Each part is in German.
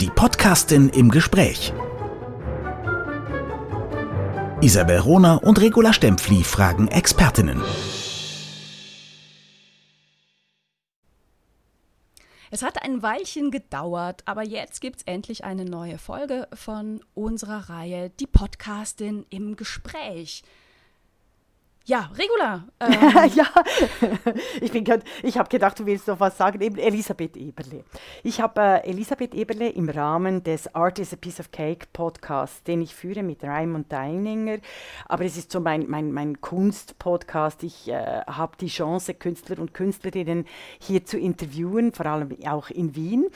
Die Podcastin im Gespräch. Isabel Rohner und Regula Stempfli fragen Expertinnen. Es hat ein Weilchen gedauert, aber jetzt gibt es endlich eine neue Folge von unserer Reihe Die Podcastin im Gespräch. Ja, Regula. Ähm. ja, ich, ich habe gedacht, du willst noch was sagen. Eben Elisabeth Eberle. Ich habe äh, Elisabeth Eberle im Rahmen des Art is a Piece of Cake Podcast, den ich führe mit Raimund Deininger. Aber es ist so mein, mein, mein Kunst-Podcast. Ich äh, habe die Chance, Künstler und Künstlerinnen hier zu interviewen, vor allem auch in Wien.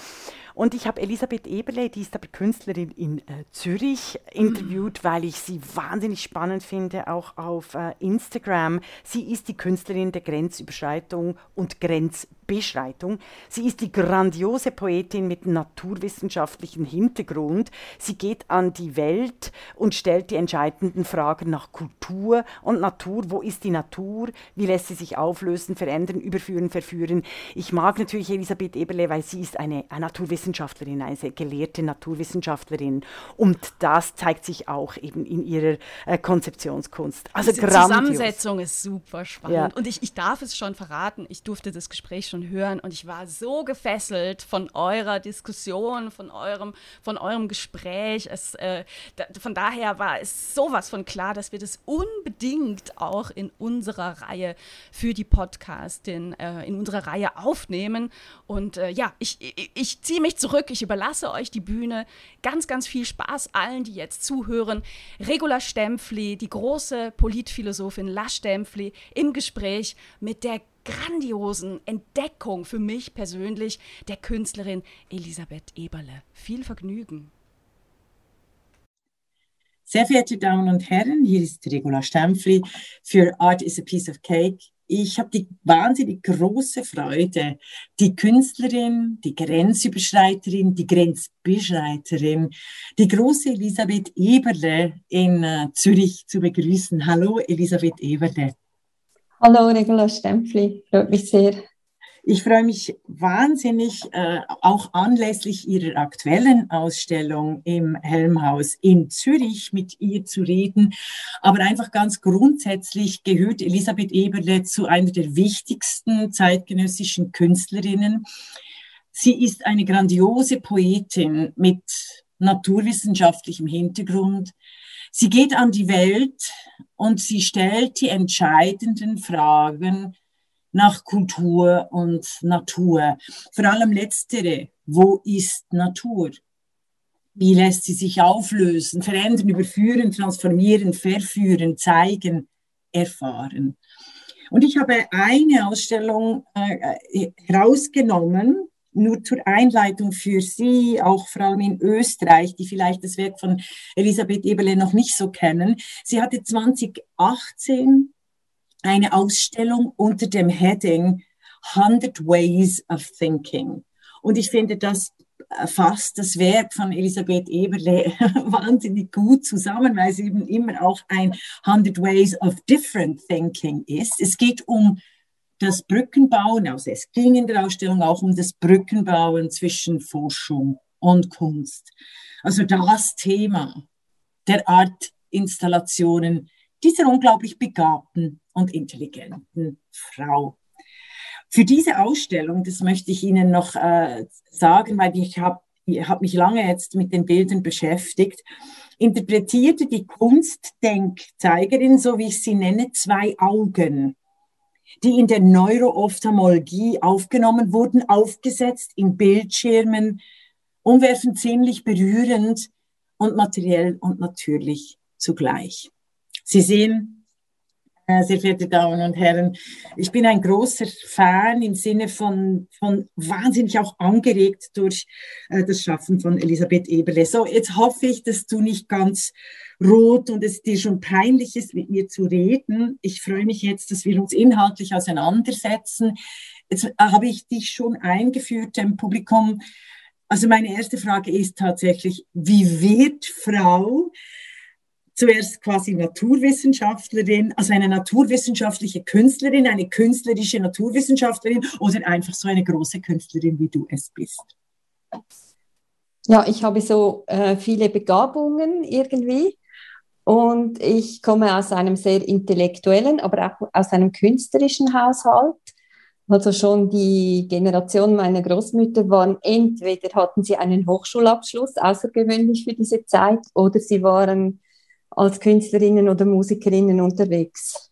Und ich habe Elisabeth Eberle, die ist aber Künstlerin in äh, Zürich, interviewt, weil ich sie wahnsinnig spannend finde, auch auf äh, Instagram. Sie ist die Künstlerin der Grenzüberschreitung und Grenzbeschreitung. Sie ist die grandiose Poetin mit naturwissenschaftlichem Hintergrund. Sie geht an die Welt und stellt die entscheidenden Fragen nach Kultur und Natur. Wo ist die Natur? Wie lässt sie sich auflösen, verändern, überführen, verführen? Ich mag natürlich Elisabeth Eberle, weil sie ist eine, eine Naturwissenschaftlerin Wissenschaftlerin, eine gelehrte Naturwissenschaftlerin. Und das zeigt sich auch eben in ihrer äh, Konzeptionskunst. Also Diese grandios. Zusammensetzung ist super spannend. Ja. Und ich, ich darf es schon verraten, ich durfte das Gespräch schon hören und ich war so gefesselt von eurer Diskussion, von eurem, von eurem Gespräch. Es, äh, da, von daher war es sowas von klar, dass wir das unbedingt auch in unserer Reihe für die Podcastin, äh, in unserer Reihe aufnehmen. Und äh, ja, ich, ich, ich ziehe mich mich zurück, ich überlasse euch die Bühne. Ganz, ganz viel Spaß allen, die jetzt zuhören. Regula Stempfli, die große Politphilosophin La Stempfli, im Gespräch mit der grandiosen Entdeckung für mich persönlich der Künstlerin Elisabeth Eberle. Viel Vergnügen. Sehr verehrte Damen und Herren, hier ist Regula Stempfli für Art is a Piece of Cake ich habe die wahnsinnig große Freude, die Künstlerin, die Grenzüberschreiterin, die Grenzbeschreiterin, die große Elisabeth Eberle in äh, Zürich zu begrüßen. Hallo, Elisabeth Eberle. Hallo, Regula Stempfli. Freut mich sehr. Ich freue mich wahnsinnig, äh, auch anlässlich Ihrer aktuellen Ausstellung im Helmhaus in Zürich mit ihr zu reden. Aber einfach ganz grundsätzlich gehört Elisabeth Eberle zu einer der wichtigsten zeitgenössischen Künstlerinnen. Sie ist eine grandiose Poetin mit naturwissenschaftlichem Hintergrund. Sie geht an die Welt und sie stellt die entscheidenden Fragen, nach Kultur und Natur. Vor allem letztere, wo ist Natur? Wie lässt sie sich auflösen, verändern, überführen, transformieren, verführen, zeigen, erfahren? Und ich habe eine Ausstellung äh, herausgenommen, nur zur Einleitung für Sie, auch vor allem in Österreich, die vielleicht das Werk von Elisabeth Eberle noch nicht so kennen. Sie hatte 2018 eine Ausstellung unter dem Heading 100 Ways of Thinking. Und ich finde, das fasst das Werk von Elisabeth Eberle wahnsinnig gut zusammen, weil es eben immer auch ein 100 Ways of Different Thinking ist. Es geht um das Brückenbauen, also es ging in der Ausstellung auch um das Brückenbauen zwischen Forschung und Kunst. Also das Thema der Art Installationen dieser unglaublich begabten und intelligenten Frau. Für diese Ausstellung, das möchte ich Ihnen noch äh, sagen, weil ich habe ich hab mich lange jetzt mit den Bildern beschäftigt, interpretierte die Kunstdenkzeigerin, so wie ich sie nenne, zwei Augen, die in der Neuroophthalmologie aufgenommen wurden, aufgesetzt in Bildschirmen, umwerfend ziemlich berührend und materiell und natürlich zugleich. Sie sehen, sehr verehrte Damen und Herren, ich bin ein großer Fan im Sinne von, von wahnsinnig auch angeregt durch äh, das Schaffen von Elisabeth Eberle. So, jetzt hoffe ich, dass du nicht ganz rot und es dir schon peinlich ist, mit mir zu reden. Ich freue mich jetzt, dass wir uns inhaltlich auseinandersetzen. Jetzt habe ich dich schon eingeführt im Publikum. Also meine erste Frage ist tatsächlich, wie wird Frau zuerst quasi Naturwissenschaftlerin, also eine naturwissenschaftliche Künstlerin, eine künstlerische Naturwissenschaftlerin oder einfach so eine große Künstlerin, wie du es bist? ja, ich habe so äh, viele Begabungen irgendwie. Und ich komme aus einem sehr intellektuellen, aber auch aus einem künstlerischen Haushalt. Also schon die Generation meiner Großmütter waren entweder hatten sie einen Hochschulabschluss, außergewöhnlich für diese Zeit, oder sie waren als Künstlerinnen oder Musikerinnen unterwegs.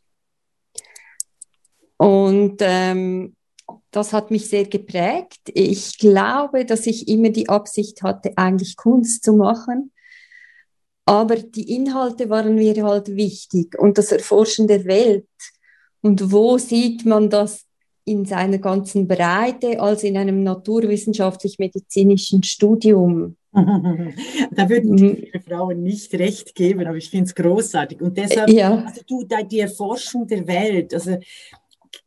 Und ähm, das hat mich sehr geprägt. Ich glaube, dass ich immer die Absicht hatte, eigentlich Kunst zu machen. Aber die Inhalte waren mir halt wichtig und das Erforschen der Welt. Und wo sieht man das in seiner ganzen Breite als in einem naturwissenschaftlich-medizinischen Studium? Da würden mhm. Frauen nicht recht geben, aber ich finde es großartig. Und deshalb, ja. also du, die Erforschung der Welt, also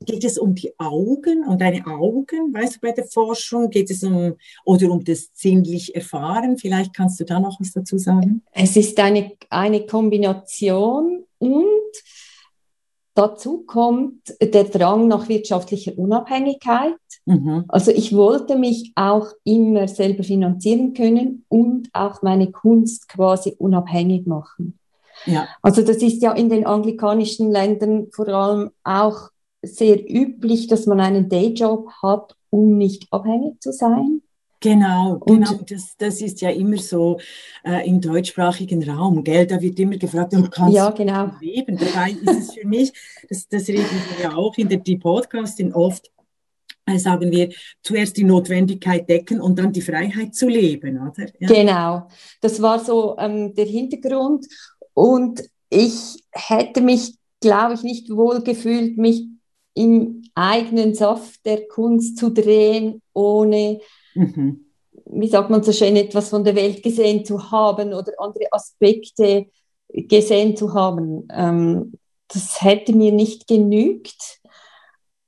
geht es um die Augen, um deine Augen, weißt du, bei der Forschung? Geht es um, oder um das sinnlich Erfahren? Vielleicht kannst du da noch was dazu sagen? Es ist eine, eine Kombination und dazu kommt der Drang nach wirtschaftlicher Unabhängigkeit. Mhm. Also ich wollte mich auch immer selber finanzieren können und auch meine Kunst quasi unabhängig machen. Ja. Also das ist ja in den anglikanischen Ländern vor allem auch sehr üblich, dass man einen Dayjob hat, um nicht abhängig zu sein. Genau, genau. Das, das ist ja immer so äh, im deutschsprachigen Raum, gell? Da wird immer gefragt, du kannst ja, genau. leben. Dabei ist es für mich, das, das reden wir ja auch in der die Podcasting oft, äh, sagen wir, zuerst die Notwendigkeit decken und dann die Freiheit zu leben, oder? Ja. Genau, das war so ähm, der Hintergrund. Und ich hätte mich, glaube ich, nicht wohl gefühlt, mich im eigenen Saft der Kunst zu drehen, ohne, mhm. wie sagt man so schön, etwas von der Welt gesehen zu haben oder andere Aspekte gesehen zu haben. Ähm, das hätte mir nicht genügt.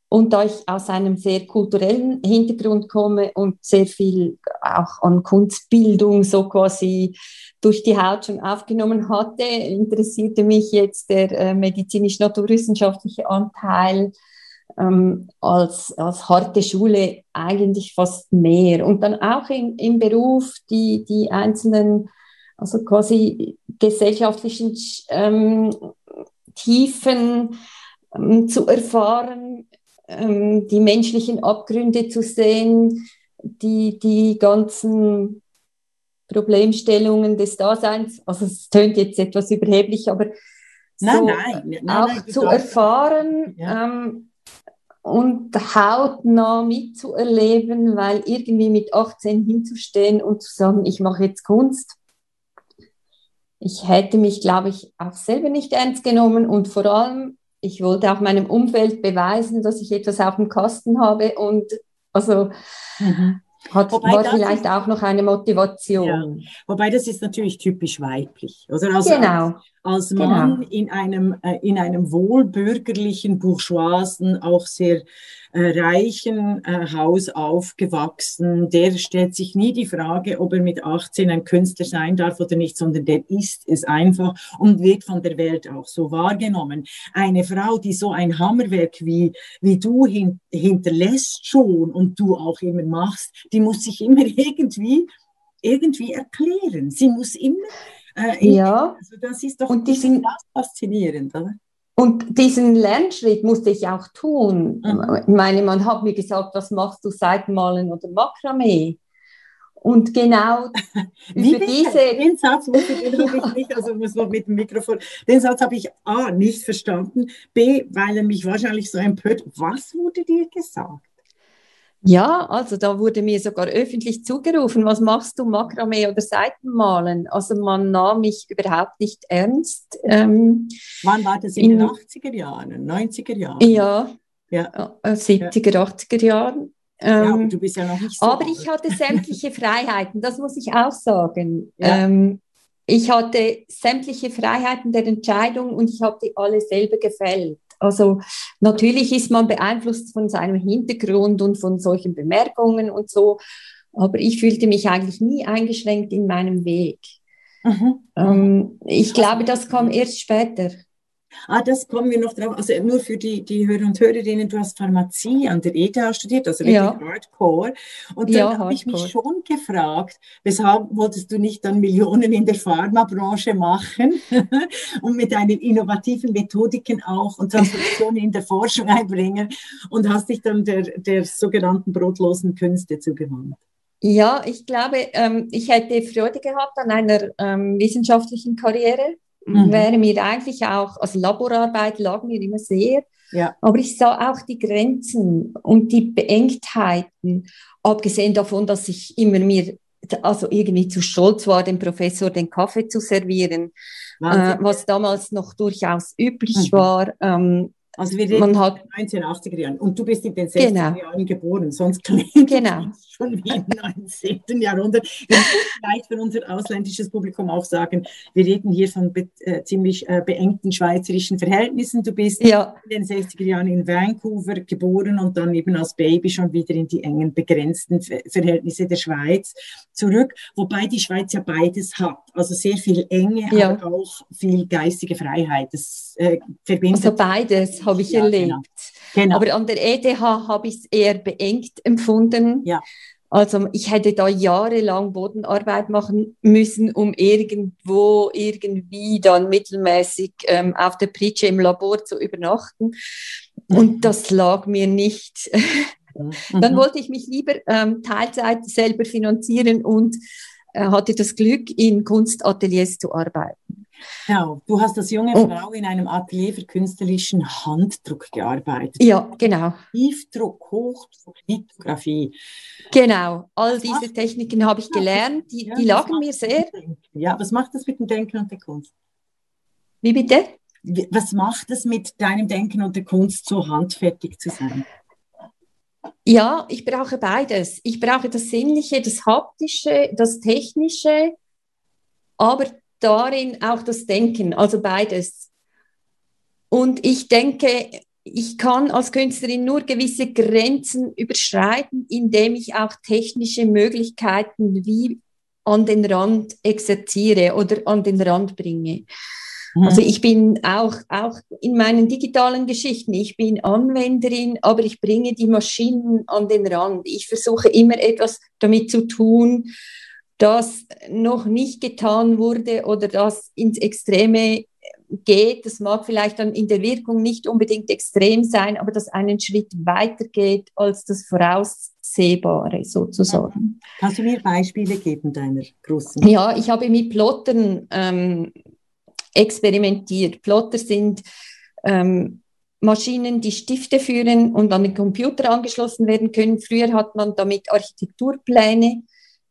Und da ich aus einem sehr kulturellen Hintergrund komme und sehr viel auch an Kunstbildung so quasi durch die Haut schon aufgenommen hatte, interessierte mich jetzt der äh, medizinisch-naturwissenschaftliche Anteil ähm, als, als harte Schule eigentlich fast mehr. Und dann auch in, im Beruf die, die einzelnen, also quasi gesellschaftlichen ähm, Tiefen ähm, zu erfahren, ähm, die menschlichen Abgründe zu sehen, die, die ganzen Problemstellungen des Daseins, also es tönt jetzt etwas überheblich, aber so nein, nein, nein, auch zu erfahren, ja. ähm, und hautnah mitzuerleben, weil irgendwie mit 18 hinzustehen und zu sagen, ich mache jetzt Kunst. Ich hätte mich, glaube ich, auch selber nicht ernst genommen und vor allem, ich wollte auch meinem Umfeld beweisen, dass ich etwas auf dem Kasten habe und also mhm. Hat, Wobei war vielleicht ist, auch noch eine Motivation. Ja. Wobei das ist natürlich typisch weiblich. Oder? Also genau. Als, als Mann genau. in, einem, äh, in einem wohlbürgerlichen, bourgeoisen, auch sehr äh, reichen äh, Haus aufgewachsen, der stellt sich nie die Frage, ob er mit 18 ein Künstler sein darf oder nicht, sondern der ist es einfach und wird von der Welt auch so wahrgenommen. Eine Frau, die so ein Hammerwerk wie, wie du hin, hinterlässt schon und du auch immer machst, die muss sich immer irgendwie irgendwie erklären. Sie muss immer äh, ja. Also das ist doch und diesen, das faszinierend, oder? Und diesen Lernschritt musste ich auch tun. Mhm. Ich meine, man hat mir gesagt, was machst du, Seitenmalen oder Makramee? Und genau Wie über diese... Den Satz muss ich, ich nicht, also muss man mit dem Mikrofon, den Satz habe ich A, nicht verstanden, B, weil er mich wahrscheinlich so empört. Was wurde dir gesagt? Ja, also da wurde mir sogar öffentlich zugerufen, was machst du, Makramee oder Seitenmalen? Also man nahm mich überhaupt nicht ernst. Ähm, Wann war das? In, in den 80er Jahren, 90er Jahren? Ja, ja. 70er, ja. 80er Jahren. Ähm, ja, aber du bist ja noch nicht so Aber alt. ich hatte sämtliche Freiheiten, das muss ich auch sagen. Ähm, ich hatte sämtliche Freiheiten der Entscheidung und ich habe die alle selber gefällt. Also natürlich ist man beeinflusst von seinem Hintergrund und von solchen Bemerkungen und so, aber ich fühlte mich eigentlich nie eingeschränkt in meinem Weg. Mhm. Ähm, ich glaube, das kam erst später. Ah, das kommen wir noch drauf. Also nur für die, die Hörer und Hörerinnen, du hast Pharmazie an der ETH studiert, also wirklich ja. Hardcore. Und dann ja, habe ich mich schon gefragt, weshalb wolltest du nicht dann Millionen in der Pharmabranche machen und mit deinen innovativen Methodiken auch und Transformationen in der Forschung einbringen und hast dich dann der, der sogenannten brotlosen Künste zugewandt? Ja, ich glaube, ähm, ich hätte Freude gehabt an einer ähm, wissenschaftlichen Karriere mhm. wäre mir eigentlich auch, also Laborarbeit lag mir immer sehr, ja. aber ich sah auch die Grenzen und die Beengtheiten, abgesehen davon, dass ich immer mir also irgendwie zu stolz war, dem Professor den Kaffee zu servieren, äh, was damals noch durchaus üblich mhm. war. Ähm, also wir reden hat, in den 1980er Jahren und du bist in den 60er genau. Jahren geboren, sonst klingt genau. schon wie im 19. Jahrhundert. Wir müssen vielleicht für unser ausländisches Publikum auch sagen, wir reden hier von be äh, ziemlich äh, beengten schweizerischen Verhältnissen. Du bist ja. in den 60er Jahren in Vancouver geboren und dann eben als Baby schon wieder in die engen, begrenzten Ver Verhältnisse der Schweiz zurück, wobei die Schweiz ja beides hat. Also sehr viel Enge, ja. aber auch viel geistige Freiheit. Das äh, verbindet. Also beides habe ich ja, erlebt. Genau. Genau. Aber an der ETH habe ich es eher beengt empfunden. Ja. Also ich hätte da jahrelang Bodenarbeit machen müssen, um irgendwo irgendwie dann mittelmäßig ähm, auf der Pritsche im Labor zu übernachten. Und das lag mir nicht. dann mhm. wollte ich mich lieber ähm, Teilzeit selber finanzieren und äh, hatte das Glück, in Kunstateliers zu arbeiten. Genau, du hast als junge oh. Frau in einem Atelier für künstlerischen Handdruck gearbeitet. Ja, genau. Tiefdruck, Hochdruck, Lithografie. Genau, all diese Techniken habe ich gelernt, die, die lagen mir sehr. Ja, was macht das mit dem Denken und der Kunst? Wie bitte? Was macht es mit deinem Denken und der Kunst, so handfertig zu sein? Ja, ich brauche beides. Ich brauche das Sinnliche, das Haptische, das Technische, aber darin auch das Denken, also beides. Und ich denke, ich kann als Künstlerin nur gewisse Grenzen überschreiten, indem ich auch technische Möglichkeiten wie an den Rand exerziere oder an den Rand bringe. Mhm. Also ich bin auch, auch in meinen digitalen Geschichten, ich bin Anwenderin, aber ich bringe die Maschinen an den Rand. Ich versuche immer etwas damit zu tun, das noch nicht getan wurde oder das ins Extreme geht. Das mag vielleicht dann in der Wirkung nicht unbedingt extrem sein, aber das einen Schritt weiter geht als das Voraussehbare sozusagen. Kannst du mir Beispiele geben deiner großen? Ja, ich habe mit Plottern ähm, experimentiert. Plotter sind ähm, Maschinen, die Stifte führen und an den Computer angeschlossen werden können. Früher hat man damit Architekturpläne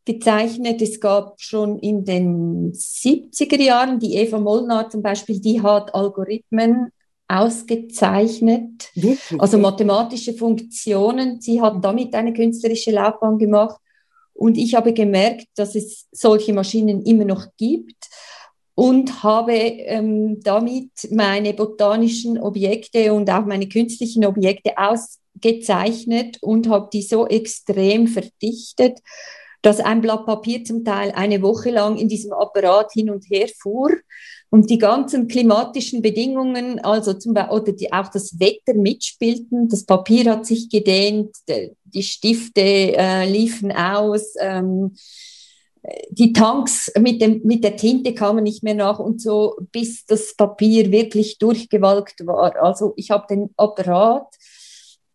gezeichnet. Es gab schon in den 70er Jahren die Eva Molnar zum Beispiel, die hat Algorithmen ausgezeichnet, also mathematische Funktionen. Sie hat damit eine künstlerische Laufbahn gemacht. Und ich habe gemerkt, dass es solche Maschinen immer noch gibt und habe ähm, damit meine botanischen Objekte und auch meine künstlichen Objekte ausgezeichnet und habe die so extrem verdichtet, dass ein Blatt Papier zum Teil eine Woche lang in diesem Apparat hin und her fuhr und die ganzen klimatischen Bedingungen, also zum Beispiel, oder die, auch das Wetter mitspielten. Das Papier hat sich gedehnt, die Stifte äh, liefen aus, ähm, die Tanks mit, dem, mit der Tinte kamen nicht mehr nach und so, bis das Papier wirklich durchgewalkt war. Also ich habe den Apparat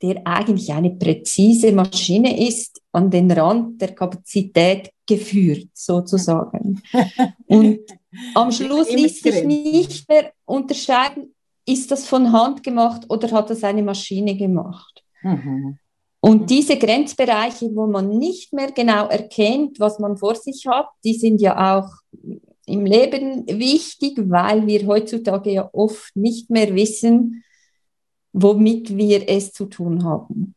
der eigentlich eine präzise Maschine ist, an den Rand der Kapazität geführt, sozusagen. Und am Schluss ließ sich nicht mehr unterscheiden, ist das von Hand gemacht oder hat das eine Maschine gemacht. Mhm. Und diese Grenzbereiche, wo man nicht mehr genau erkennt, was man vor sich hat, die sind ja auch im Leben wichtig, weil wir heutzutage ja oft nicht mehr wissen, womit wir es zu tun haben.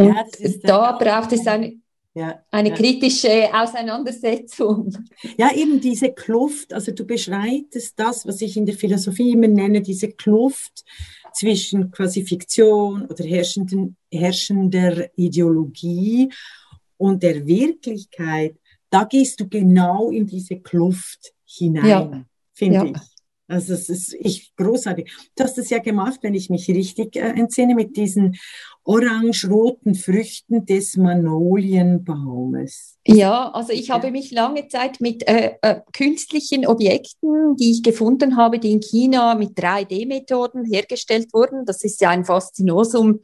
Und ja, da braucht es eine, ja, eine ja. kritische Auseinandersetzung. Ja, eben diese Kluft, also du beschreitest das, was ich in der Philosophie immer nenne, diese Kluft zwischen quasi Fiktion oder herrschenden, herrschender Ideologie und der Wirklichkeit. Da gehst du genau in diese Kluft hinein, finde ich. Also es ist ich großartig. Du hast es ja gemacht, wenn ich mich richtig äh, entsinne, mit diesen orange-roten Früchten des Magnolienbaumes. Ja, also ich habe mich lange Zeit mit äh, äh, künstlichen Objekten, die ich gefunden habe, die in China mit 3D-Methoden hergestellt wurden. Das ist ja ein Faszinosum,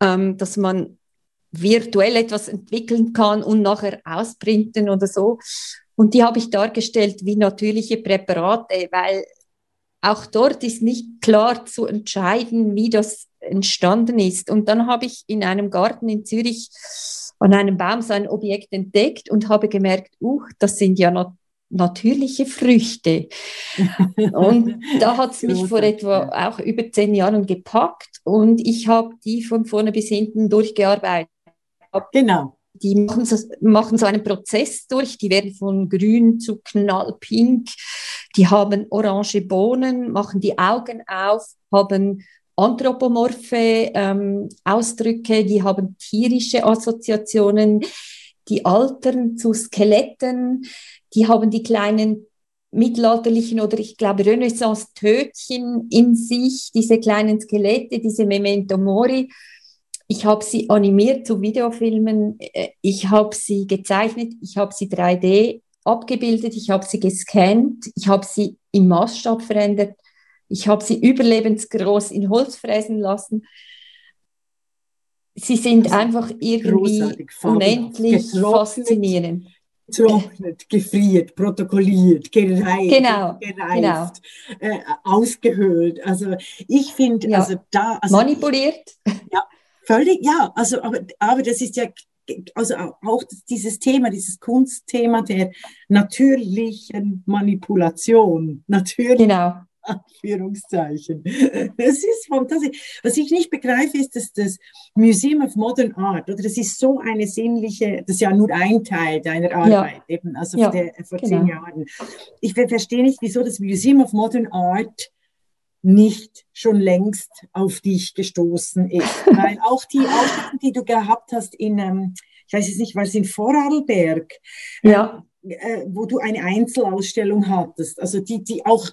ähm, dass man virtuell etwas entwickeln kann und nachher ausprinten oder so. Und die habe ich dargestellt wie natürliche Präparate, weil auch dort ist nicht klar zu entscheiden, wie das entstanden ist. Und dann habe ich in einem Garten in Zürich an einem Baum so ein Objekt entdeckt und habe gemerkt, uh, das sind ja nat natürliche Früchte. und da hat es mich vor etwa auch über zehn Jahren gepackt und ich habe die von vorne bis hinten durchgearbeitet. Genau die machen so, machen so einen Prozess durch, die werden von grün zu knallpink, die haben orange Bohnen, machen die Augen auf, haben anthropomorphe ähm, Ausdrücke, die haben tierische Assoziationen, die altern zu Skeletten, die haben die kleinen mittelalterlichen oder ich glaube Renaissance-Tötchen in sich, diese kleinen Skelette, diese Memento Mori. Ich habe sie animiert zu Videofilmen, äh, ich habe sie gezeichnet, ich habe sie 3D abgebildet, ich habe sie gescannt, ich habe sie im Maßstab verändert, ich habe sie überlebensgroß in Holz fräsen lassen. Sie sind einfach irgendwie unendlich faszinierend. Getrocknet, gefriert, protokolliert, gereift, genau, gereift, genau. Äh, ausgehöhlt. Also ich finde, ja. also da... Also Manipuliert. Ja, Völlig, ja, also, aber, aber das ist ja, also auch dieses Thema, dieses Kunstthema der natürlichen Manipulation, natürlich. Genau. Anführungszeichen. Das ist fantastisch. Was ich nicht begreife, ist, dass das Museum of Modern Art, oder das ist so eine sinnliche, das ist ja nur ein Teil deiner Arbeit, ja. eben, also ja, der, vor genau. zehn Jahren. Ich verstehe nicht, wieso das Museum of Modern Art nicht schon längst auf dich gestoßen ist. Weil auch die Ausstellung, die du gehabt hast in, ähm, ich weiß es nicht, war es in Vorarlberg, ja. äh, wo du eine Einzelausstellung hattest, also die, die auch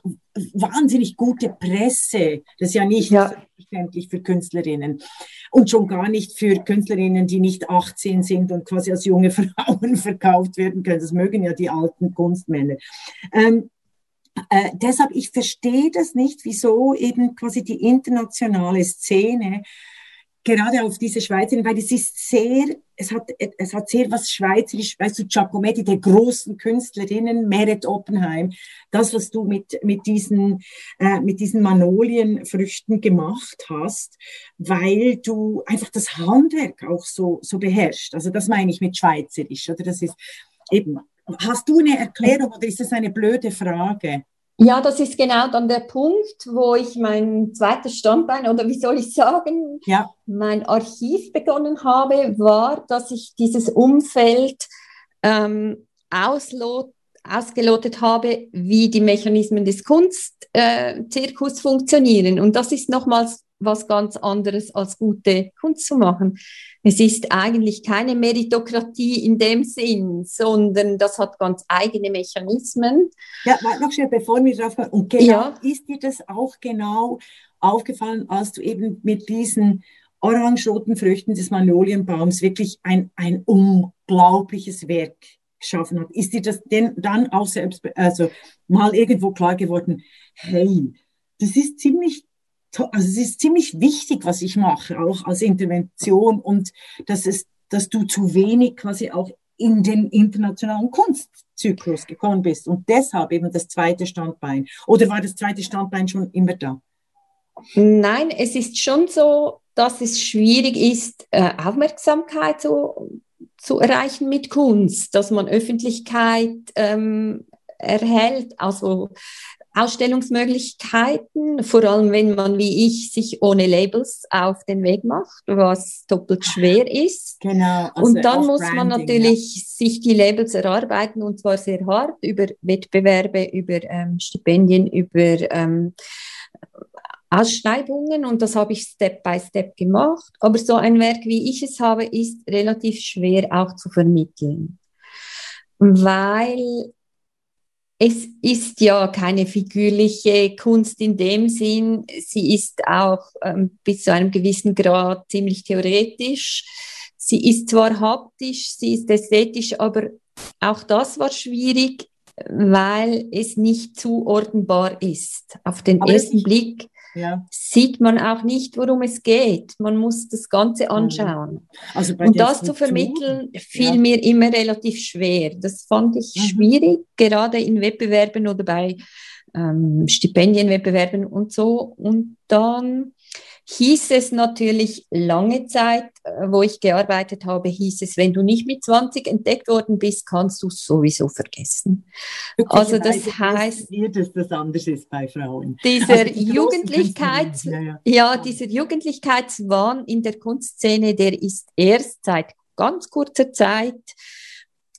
wahnsinnig gute Presse, das ist ja nicht ja. selbstverständlich für Künstlerinnen und schon gar nicht für Künstlerinnen, die nicht 18 sind und quasi als junge Frauen verkauft werden können. Das mögen ja die alten Kunstmänner. Ähm, äh, deshalb, ich verstehe das nicht, wieso eben quasi die internationale Szene gerade auf diese Schweizerin, weil es ist sehr, es hat, es hat sehr was Schweizerisch, weißt du, Giacometti, der großen Künstlerinnen, Meret Oppenheim, das, was du mit, mit diesen, äh, mit diesen Magnolienfrüchten gemacht hast, weil du einfach das Handwerk auch so, so beherrschst. Also das meine ich mit Schweizerisch, oder das ist eben, Hast du eine Erklärung oder ist das eine blöde Frage? Ja, das ist genau dann der Punkt, wo ich mein zweites Standbein oder wie soll ich sagen, ja. mein Archiv begonnen habe, war, dass ich dieses Umfeld ähm, auslot, ausgelotet habe, wie die Mechanismen des Kunstzirkus äh, funktionieren. Und das ist nochmals was ganz anderes als gute Kunst zu machen. Es ist eigentlich keine Meritokratie in dem Sinn, sondern das hat ganz eigene Mechanismen. Ja, noch schnell, bevor wir drauf kommen. Und genau, ja. ist dir das auch genau aufgefallen, als du eben mit diesen orange-roten Früchten des Magnolienbaums wirklich ein, ein unglaubliches Werk geschaffen hast? Ist dir das denn dann auch selbst, also mal irgendwo klar geworden, hey, das ist ziemlich also es ist ziemlich wichtig, was ich mache, auch als Intervention und dass es, dass du zu wenig quasi auch in den internationalen Kunstzyklus gekommen bist und deshalb eben das zweite Standbein. Oder war das zweite Standbein schon immer da? Nein, es ist schon so, dass es schwierig ist, äh, Aufmerksamkeit zu, zu erreichen mit Kunst, dass man Öffentlichkeit ähm, erhält. Also Ausstellungsmöglichkeiten, vor allem wenn man wie ich sich ohne Labels auf den Weg macht, was doppelt schwer ist. Genau. Also und dann muss man natürlich ja. sich die Labels erarbeiten und zwar sehr hart über Wettbewerbe, über ähm, Stipendien, über ähm, Ausschreibungen und das habe ich Step by Step gemacht. Aber so ein Werk, wie ich es habe, ist relativ schwer auch zu vermitteln, weil es ist ja keine figürliche Kunst in dem Sinn. Sie ist auch ähm, bis zu einem gewissen Grad ziemlich theoretisch. Sie ist zwar haptisch, sie ist ästhetisch, aber auch das war schwierig, weil es nicht zuordnenbar ist. Auf den aber ersten Blick ja. sieht man auch nicht, worum es geht. Man muss das Ganze anschauen. Also und das zu vermitteln, fiel ja. mir immer relativ schwer. Das fand ich mhm. schwierig, gerade in Wettbewerben oder bei ähm, Stipendienwettbewerben und so. Und dann hieß es natürlich lange Zeit, äh, wo ich gearbeitet habe, hieß es, wenn du nicht mit 20 entdeckt worden bist, kannst du es sowieso vergessen. Also das heißt, dass das anders ist bei Frauen. Dieser also Jugendlichkeits, ja, ja. ja, dieser Jugendlichkeitswahn in der Kunstszene, der ist erst seit ganz kurzer Zeit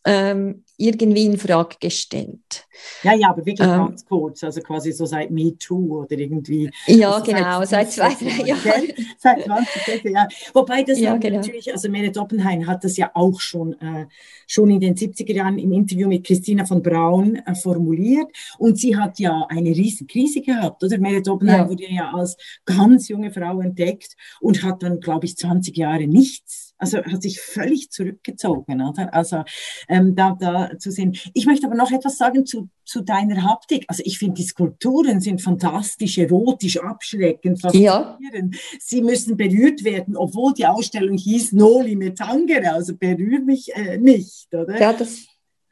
ähm, irgendwie in Frage gestellt. Ja, ja, aber wirklich ähm, ganz kurz, also quasi so seit MeToo oder irgendwie. Ja, also genau, seit, zwei, drei Jahren. Seit 20 Jahren. Wobei das ja, genau. natürlich, also Meret Oppenheim hat das ja auch schon, äh, schon in den 70er Jahren im Interview mit Christina von Braun äh, formuliert und sie hat ja eine riesen Krise gehabt, oder? Meret Oppenheim ja. wurde ja als ganz junge Frau entdeckt und hat dann, glaube ich, 20 Jahre nichts also hat sich völlig zurückgezogen, oder? Also ähm, da, da zu sehen. Ich möchte aber noch etwas sagen zu, zu deiner Haptik. Also ich finde, die Skulpturen sind fantastisch, erotisch, abschreckend, faszinierend. Ja. Sie müssen berührt werden, obwohl die Ausstellung hieß Noli me tangere, also berühr mich äh, nicht, oder? Ja, das,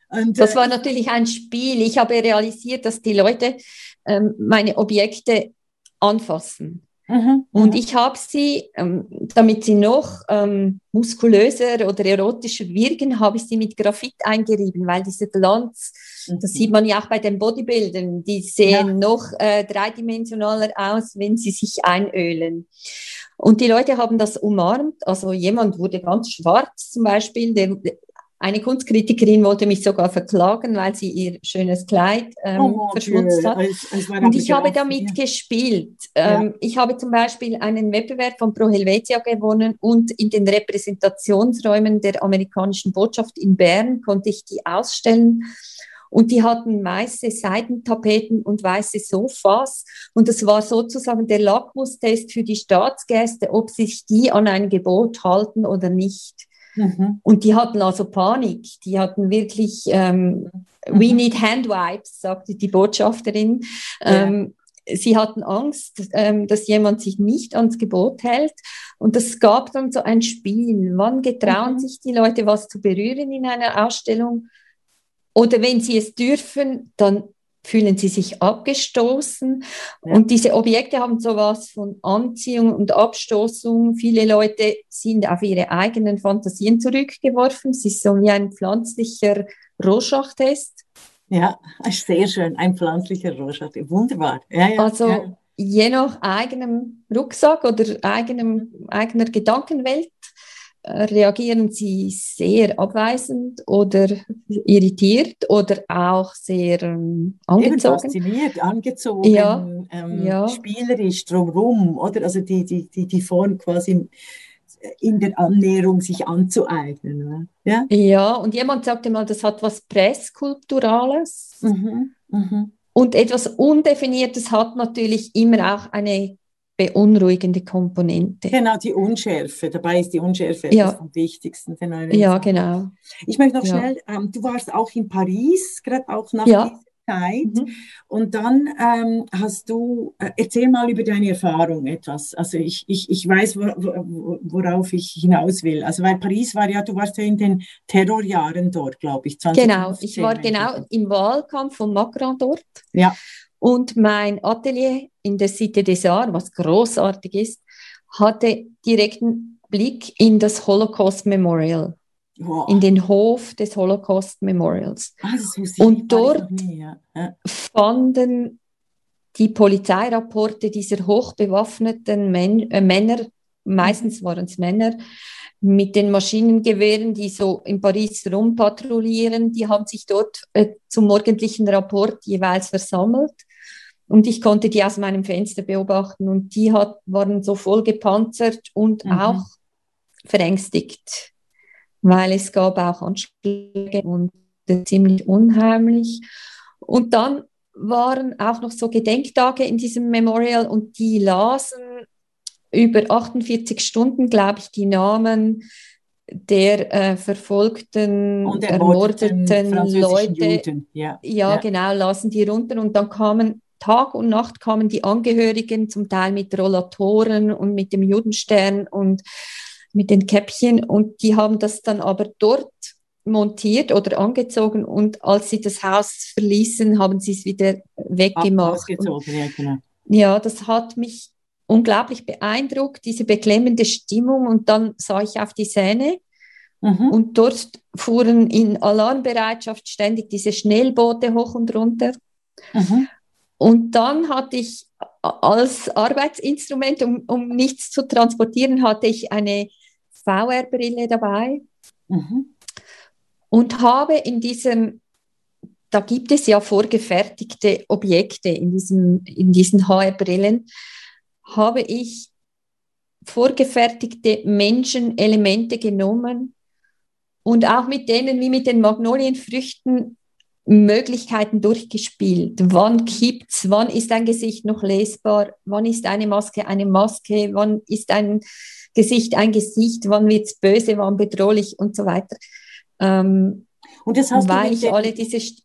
und, das äh, war natürlich ein Spiel. Ich habe realisiert, dass die Leute ähm, meine Objekte anfassen. Mhm, und mhm. ich habe sie, ähm, damit sie noch ähm, muskulöser oder erotischer wirken, habe ich sie mit Graphit eingerieben, weil dieser Glanz, mhm. das sieht man ja auch bei den Bodybuildern, die sehen ja. noch äh, dreidimensionaler aus, wenn sie sich einölen. Und die Leute haben das umarmt. Also jemand wurde ganz schwarz zum Beispiel, der, eine Kunstkritikerin wollte mich sogar verklagen, weil sie ihr schönes Kleid ähm, oh, verschmutzt hat. Als, als und ich habe damit ja. gespielt. Ähm, ja. Ich habe zum Beispiel einen Wettbewerb von Pro Helvetia gewonnen und in den Repräsentationsräumen der amerikanischen Botschaft in Bern konnte ich die ausstellen. Und die hatten weiße Seidentapeten und weiße Sofas. Und das war sozusagen der Lackmustest für die Staatsgäste, ob sich die an ein Gebot halten oder nicht. Mhm. Und die hatten also Panik. Die hatten wirklich, ähm, mhm. we need hand wipes, sagte die Botschafterin. Ja. Ähm, sie hatten Angst, ähm, dass jemand sich nicht ans Gebot hält. Und es gab dann so ein Spiel. Wann getrauen mhm. sich die Leute, was zu berühren in einer Ausstellung? Oder wenn sie es dürfen, dann fühlen sie sich abgestoßen. Ja. Und diese Objekte haben sowas von Anziehung und Abstoßung. Viele Leute sind auf ihre eigenen Fantasien zurückgeworfen. Es ist so wie ein pflanzlicher Rorschach-Test. Ja, sehr schön, ein pflanzlicher Rorschach, wunderbar. Ja, ja, also je nach eigenem Rucksack oder eigenem, eigener Gedankenwelt reagieren sie sehr abweisend oder irritiert oder auch sehr ähm, angezogen. fasziniert, angezogen, ja, ähm, ja. spielerisch drumherum, oder? Also die, die, die, die Form quasi in der Annäherung sich anzueignen. Ja? ja, und jemand sagte mal, das hat was Präskulpturales. Mhm, mh. Und etwas Undefiniertes hat natürlich immer auch eine beunruhigende Komponente. Genau, die Unschärfe. Dabei ist die Unschärfe ja. etwas am wichtigsten. Ja, genau. Ich möchte noch ja. schnell, ähm, du warst auch in Paris, gerade auch nach ja. dieser Zeit. Mhm. Und dann ähm, hast du, äh, erzähl mal über deine Erfahrung etwas. Also ich, ich, ich weiß, wo, wo, worauf ich hinaus will. Also weil Paris war ja, du warst ja in den Terrorjahren dort, glaube ich. 2015, genau, ich war genau im Wahlkampf von Macron dort. Ja. Und mein Atelier in der Cité des Arts, was großartig ist, hatte direkten Blick in das Holocaust Memorial, wow. in den Hof des Holocaust Memorials. Ah, Und dort nie, ja. Ja. fanden die Polizeirapporte dieser hochbewaffneten Män äh, Männer, meistens waren es Männer, mit den Maschinengewehren, die so in Paris rumpatrouillieren, die haben sich dort äh, zum morgendlichen Rapport jeweils versammelt. Und ich konnte die aus meinem Fenster beobachten und die hat, waren so voll gepanzert und mhm. auch verängstigt, weil es gab auch Anschläge und ziemlich unheimlich. Und dann waren auch noch so Gedenktage in diesem Memorial und die lasen über 48 Stunden, glaube ich, die Namen der äh, verfolgten, Und ermordeten französischen Leute. Ja, Ja, Ja. genau, lasen die runter und dann kamen Tag und Nacht kamen die Angehörigen zum Teil mit Rollatoren und mit dem Judenstern und mit den Käppchen und die haben das dann aber dort montiert oder angezogen und als sie das Haus verließen, haben sie es wieder weggemacht. Ausgezogen, ja, genau. ja, das hat mich unglaublich beeindruckt, diese beklemmende Stimmung und dann sah ich auf die Seine Mhm. und dort fuhren in Alarmbereitschaft ständig diese Schnellboote hoch und runter. Mhm. Und dann hatte ich als Arbeitsinstrument, um, um nichts zu transportieren, hatte ich eine VR-Brille dabei Mhm. und habe in diesem, da gibt es ja vorgefertigte Objekte in, diesem, in diesen HR-Brillen, habe ich vorgefertigte Menschenelemente genommen und auch mit denen, wie mit den Magnolienfrüchten, Möglichkeiten durchgespielt. Wann kippt's? Wann ist ein Gesicht noch lesbar? Wann ist eine Maske eine Maske? Wann ist ein Gesicht ein Gesicht? Wann wird's böse? Wann bedrohlich? Und so weiter. Ähm, Und das hast, du weil ich alle diese St-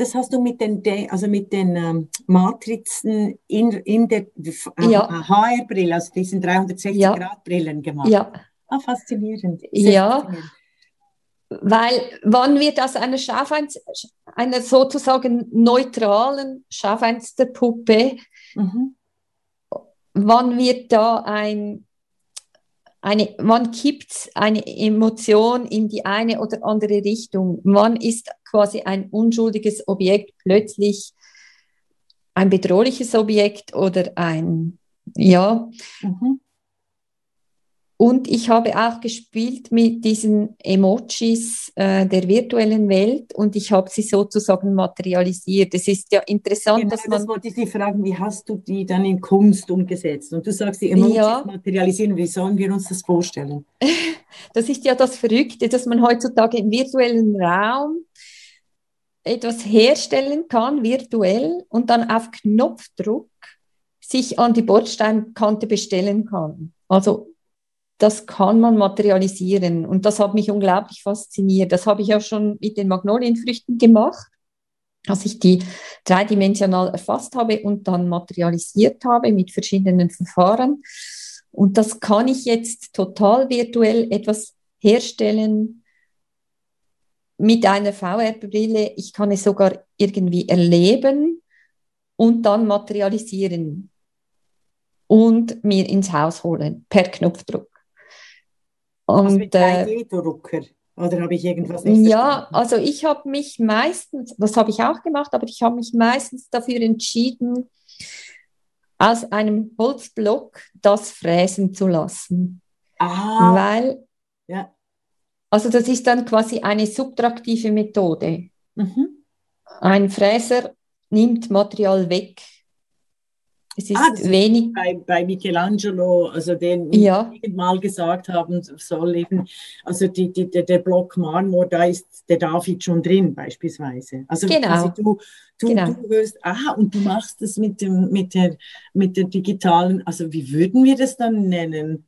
das hast du mit den, De- also mit den ähm, Matrizen in, in der äh, Ja. HR-Brille, also diesen Ja. 360-Grad-Brillen gemacht. ja, Ah, faszinierend. Ja. faszinierend. Weil wann wird aus einer Schaufenster, einer sozusagen neutralen Schaufensterpuppe, Mhm. wann wird da ein, eine, wann kippt eine Emotion in die eine oder andere Richtung? Wann ist quasi ein unschuldiges Objekt plötzlich ein bedrohliches Objekt oder ein, ja, Mhm. Und ich habe auch gespielt mit diesen Emojis äh, der virtuellen Welt und ich habe sie sozusagen materialisiert. Es ist ja interessant, Genau, dass man das wollte ich dich fragen, wie hast du die dann in Kunst umgesetzt? Und du sagst, die Emojis Ja. materialisieren, wie sollen wir uns das vorstellen? Das ist ja das Verrückte, dass man heutzutage im virtuellen Raum etwas herstellen kann, virtuell, und dann auf Knopfdruck sich an die Bordsteinkante bestellen kann. Also das kann man materialisieren und das hat mich unglaublich fasziniert. Das habe ich auch schon mit den Magnolienfrüchten gemacht, als ich die dreidimensional erfasst habe und dann materialisiert habe mit verschiedenen Verfahren. Und das kann ich jetzt total virtuell etwas herstellen mit einer VR-Brille. Ich kann es sogar irgendwie erleben und dann materialisieren und mir ins Haus holen per Knopfdruck. Also mit Und äh, 3D-Drucker. Oder habe ich irgendwas nicht ja, verstanden? also ich habe mich meistens, das habe ich auch gemacht, aber ich habe mich meistens dafür entschieden, aus einem Holzblock das fräsen zu lassen. Ah, Weil, ja. also das ist dann quasi eine subtraktive Methode. Mhm. Ein Fräser nimmt Material weg. Es ist Ah, wenig, Bei, bei Michelangelo, also den Ja. mal gesagt haben soll eben, also die, die, der, Block Marmor, da ist der David schon drin beispielsweise. Also Genau. quasi du, du, Genau. du hörst, aha, und du machst das mit dem, mit der, mit der digitalen, also wie würden wir das dann nennen?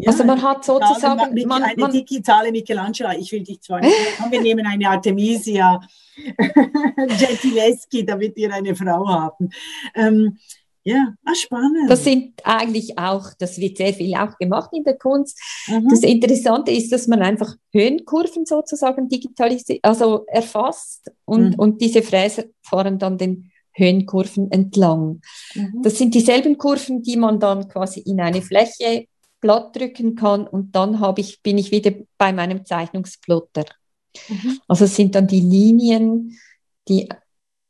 Ja, also man hat sozusagen, mit- man, eine man, digitale Michelangelo, ich will dich zwar nicht, wir nehmen eine Artemisia Gentileschi, damit wir eine Frau haben. Ähm, ja, ah, spannend. das sind eigentlich auch, das wird sehr viel auch gemacht in der Kunst. Mhm. Das Interessante ist, dass man einfach Höhenkurven sozusagen digitalisiert, also erfasst und, Mhm. und diese Fräser fahren dann den Höhenkurven entlang. Mhm. Das sind dieselben Kurven, die man dann quasi in eine Fläche platt drücken kann und dann habe ich, bin ich wieder bei meinem Zeichnungsplotter. Mhm. Also es sind dann die Linien, die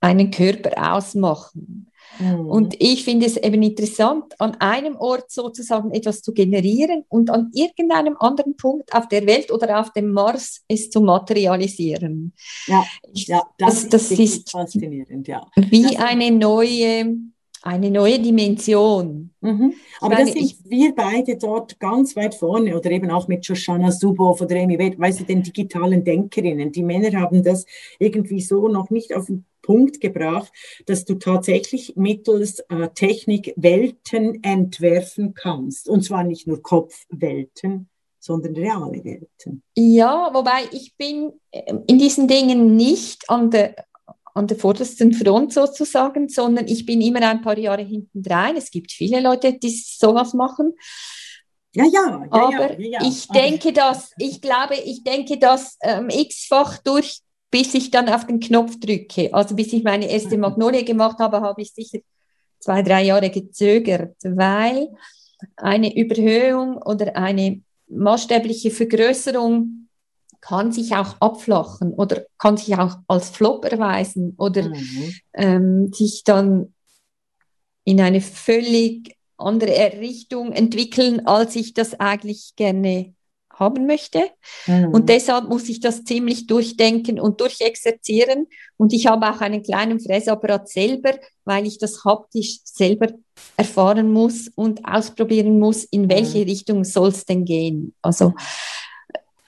einen Körper ausmachen. Mhm. Und ich finde es eben interessant, an einem Ort sozusagen etwas zu generieren und an irgendeinem anderen Punkt auf der Welt oder auf dem Mars es zu materialisieren. Ja, ja, das, das, das wirklich ist faszinierend, ja. wie das- eine neue, eine neue Dimension. Mhm. Aber meine, das sind ich- wir beide dort ganz weit vorne oder eben auch mit Shoshana Zuboff oder Amy Wade, weißt du, den digitalen Denkerinnen. Die Männer haben das irgendwie so noch nicht auf dem Punkt gebracht, dass du tatsächlich mittels äh, Technik Welten entwerfen kannst. Und zwar nicht nur Kopfwelten, sondern reale Welten. Ja, wobei ich bin ähm, in diesen Dingen nicht an der, an der vordersten Front sozusagen, sondern ich bin immer ein paar Jahre hinten rein. Es gibt viele Leute, die sowas machen. Ja, ja, ja, aber ja, ja, ich denke, dass, ich glaube, ich denke, dass ähm, x-fach durch, bis ich dann auf den Knopf drücke. Also bis ich meine erste Mhm. Magnolie gemacht habe, habe ich sicher zwei, drei Jahre gezögert, weil eine Überhöhung oder eine maßstäbliche Vergrößerung kann sich auch abflachen oder kann sich auch als Flop erweisen oder Mhm. ähm, sich dann in eine völlig andere Richtung entwickeln, als ich das eigentlich gerne haben möchte. Mhm. Und deshalb muss ich das ziemlich durchdenken und durchexerzieren. Und ich habe auch einen kleinen Fräsapparat selber, weil ich das haptisch selber erfahren muss und ausprobieren muss, in welche Richtung soll es denn gehen. Also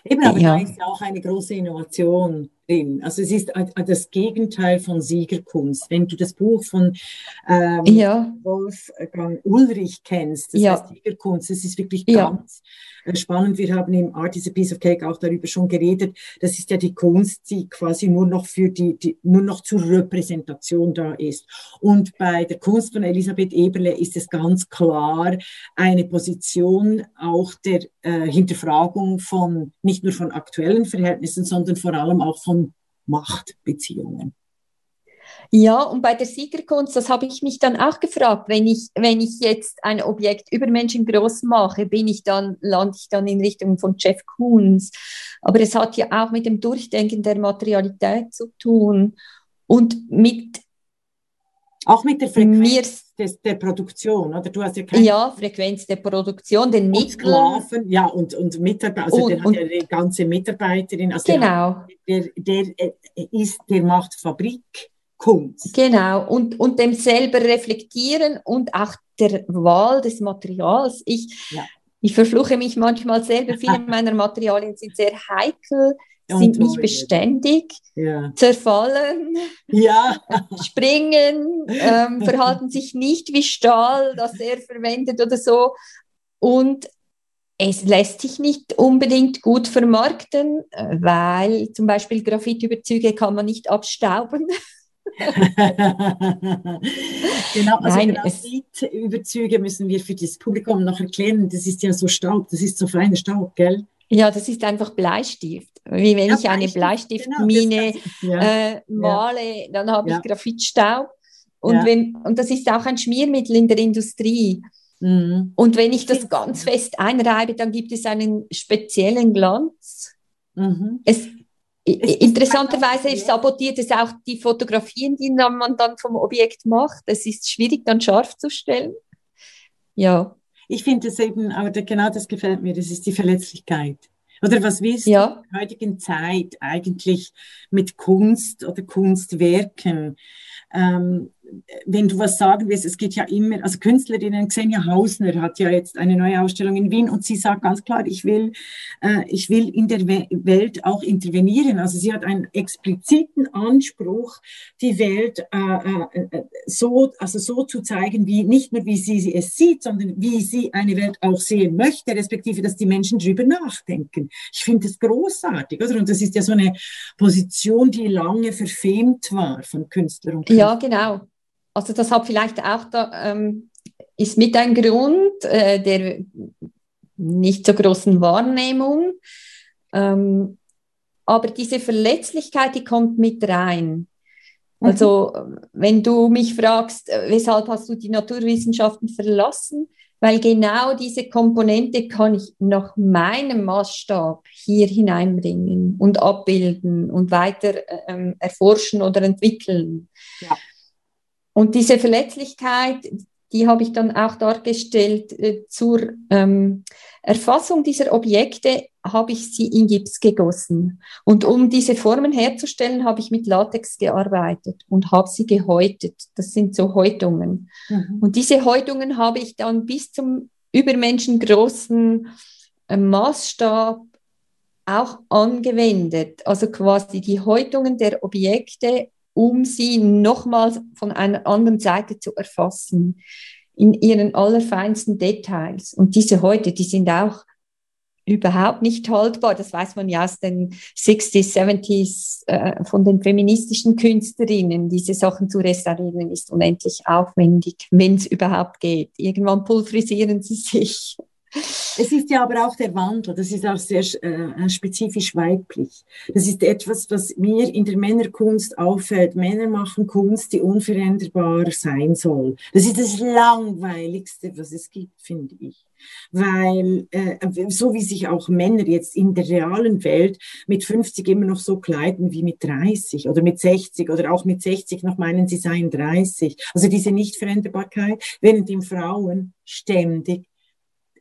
Eben, aber Ja. da ist ja auch eine große Innovation drin. Also es ist äh, das Gegenteil von Siegerkunst. Wenn du das Buch von ähm, ja, Wolfgang Ulrich kennst, das Ja. heißt Siegerkunst, das ist wirklich ganz äh, spannend. Wir haben im Art is a Piece of Cake auch darüber schon geredet. Das ist ja die Kunst, die quasi nur noch für die, die nur noch zur Repräsentation da ist. Und bei der Kunst von Elisabeth Eberle ist es ganz klar eine Position auch der äh, Hinterfragung von nicht nur von aktuellen Verhältnissen, sondern vor allem auch von Machtbeziehungen. Ja, und bei der Siegerkunst, das habe ich mich dann auch gefragt, wenn ich, wenn ich jetzt ein Objekt übermenschengroß mache, bin ich dann, lande ich dann in Richtung von Jeff Koons. Aber es hat ja auch mit dem Durchdenken der Materialität zu tun und mit Auch mit der mir, Frequenz des, der Produktion, oder? Du hast ja keine ja, Frequenz der Produktion, den. Sklaven, ja, und, und Mitarbeiter, also Und- der hat und- ja eine ganze Mitarbeiterin, also der, Genau, der, der äh, ist, der macht Fabrikkunst. genau. Und, und dem selber reflektieren und auch der Wahl des Materials. Ich, Ja. ich verfluche mich manchmal selber. Viele meiner Materialien sind sehr heikel, sind nicht beständig, Ja, zerfallen, ja. springen, ähm, verhalten sich nicht wie Stahl, das er verwendet oder so. Und es lässt sich nicht unbedingt gut vermarkten, äh, weil zum Beispiel Graphitüberzüge kann man nicht abstauben. genau, also Nein, es- Graphitüberzüge müssen wir für das Publikum noch erklären. Das ist ja so Staub, das ist so feiner Staub, gell? Ja, das ist einfach Bleistift. Wie wenn Ja, ich eine Bleistift, genau, Bleistiftmine ja. äh, male, dann habe Ja. ich Graphitstaub. Und, wenn, und das ist auch ein Schmiermittel in der Industrie. Mhm. Und wenn ich das ganz fest einreibe, dann gibt es einen speziellen Glanz. Mhm. Es, interessanterweise sabotiert es auch die Fotografien, die man dann vom Objekt macht. Es ist schwierig, dann scharf zu stellen. Ja, Ich finde es eben, aber genau das gefällt mir, das ist die Verletzlichkeit. Oder was du ja, in der heutigen Zeit eigentlich mit Kunst oder Kunstwerken? Ähm, wenn du was sagen willst, es geht ja immer, also Künstlerinnen, Xenia Hausner hat ja jetzt eine neue Ausstellung in Wien und sie sagt ganz klar, ich will, äh, ich will in der We Welt auch intervenieren. Also sie hat einen expliziten Anspruch, die Welt äh, äh, äh, so, also so zu zeigen, wie nicht nur wie sie, sie es sieht, sondern wie sie eine Welt auch sehen möchte, respektive, dass die Menschen drüber nachdenken. Ich finde das großartig, oder? Und das ist ja so eine Position, die lange verfemt war von Künstlern und ja, genau. Also das hat vielleicht auch da, ähm, ist mit ein Grund äh, der nicht so großen Wahrnehmung. Ähm, aber diese Verletzlichkeit, die kommt mit rein. Also wenn du mich fragst, äh, weshalb hast du die Naturwissenschaften verlassen? Weil genau diese Komponente kann ich nach meinem Maßstab hier hineinbringen und abbilden und weiter ähm, erforschen oder entwickeln. Ja. Und diese Verletzlichkeit, die habe ich dann auch dargestellt äh, zur ähm, Erfassung dieser Objekte habe ich sie in Gips gegossen. Und um diese Formen herzustellen, habe ich mit Latex gearbeitet und habe sie gehäutet. Das sind so Häutungen. Mhm. Und diese Häutungen habe ich dann bis zum übermenschengroßen äh, Maßstab auch angewendet. Also quasi die Häutungen der Objekte um sie nochmals von einer anderen Seite zu erfassen, in ihren allerfeinsten Details. Und diese heute, die sind auch überhaupt nicht haltbar. Das weiß man ja aus den 60s, 70s äh, von den feministischen Künstlerinnen. Diese Sachen zu restaurieren ist unendlich aufwendig, wenn es überhaupt geht. Irgendwann pulverisieren sie sich. Es ist ja aber auch der Wandel, das ist auch sehr äh, spezifisch weiblich. Das ist etwas, was mir in der Männerkunst auffällt. Männer machen Kunst, die unveränderbar sein soll. Das ist das Langweiligste, was es gibt, finde ich. Weil, äh, so wie sich auch Männer jetzt in der realen Welt mit 50 immer noch so kleiden wie mit 30 oder mit 60 oder auch mit 60 noch meinen, sie seien 30. Also diese Nichtveränderbarkeit, während die Frauen ständig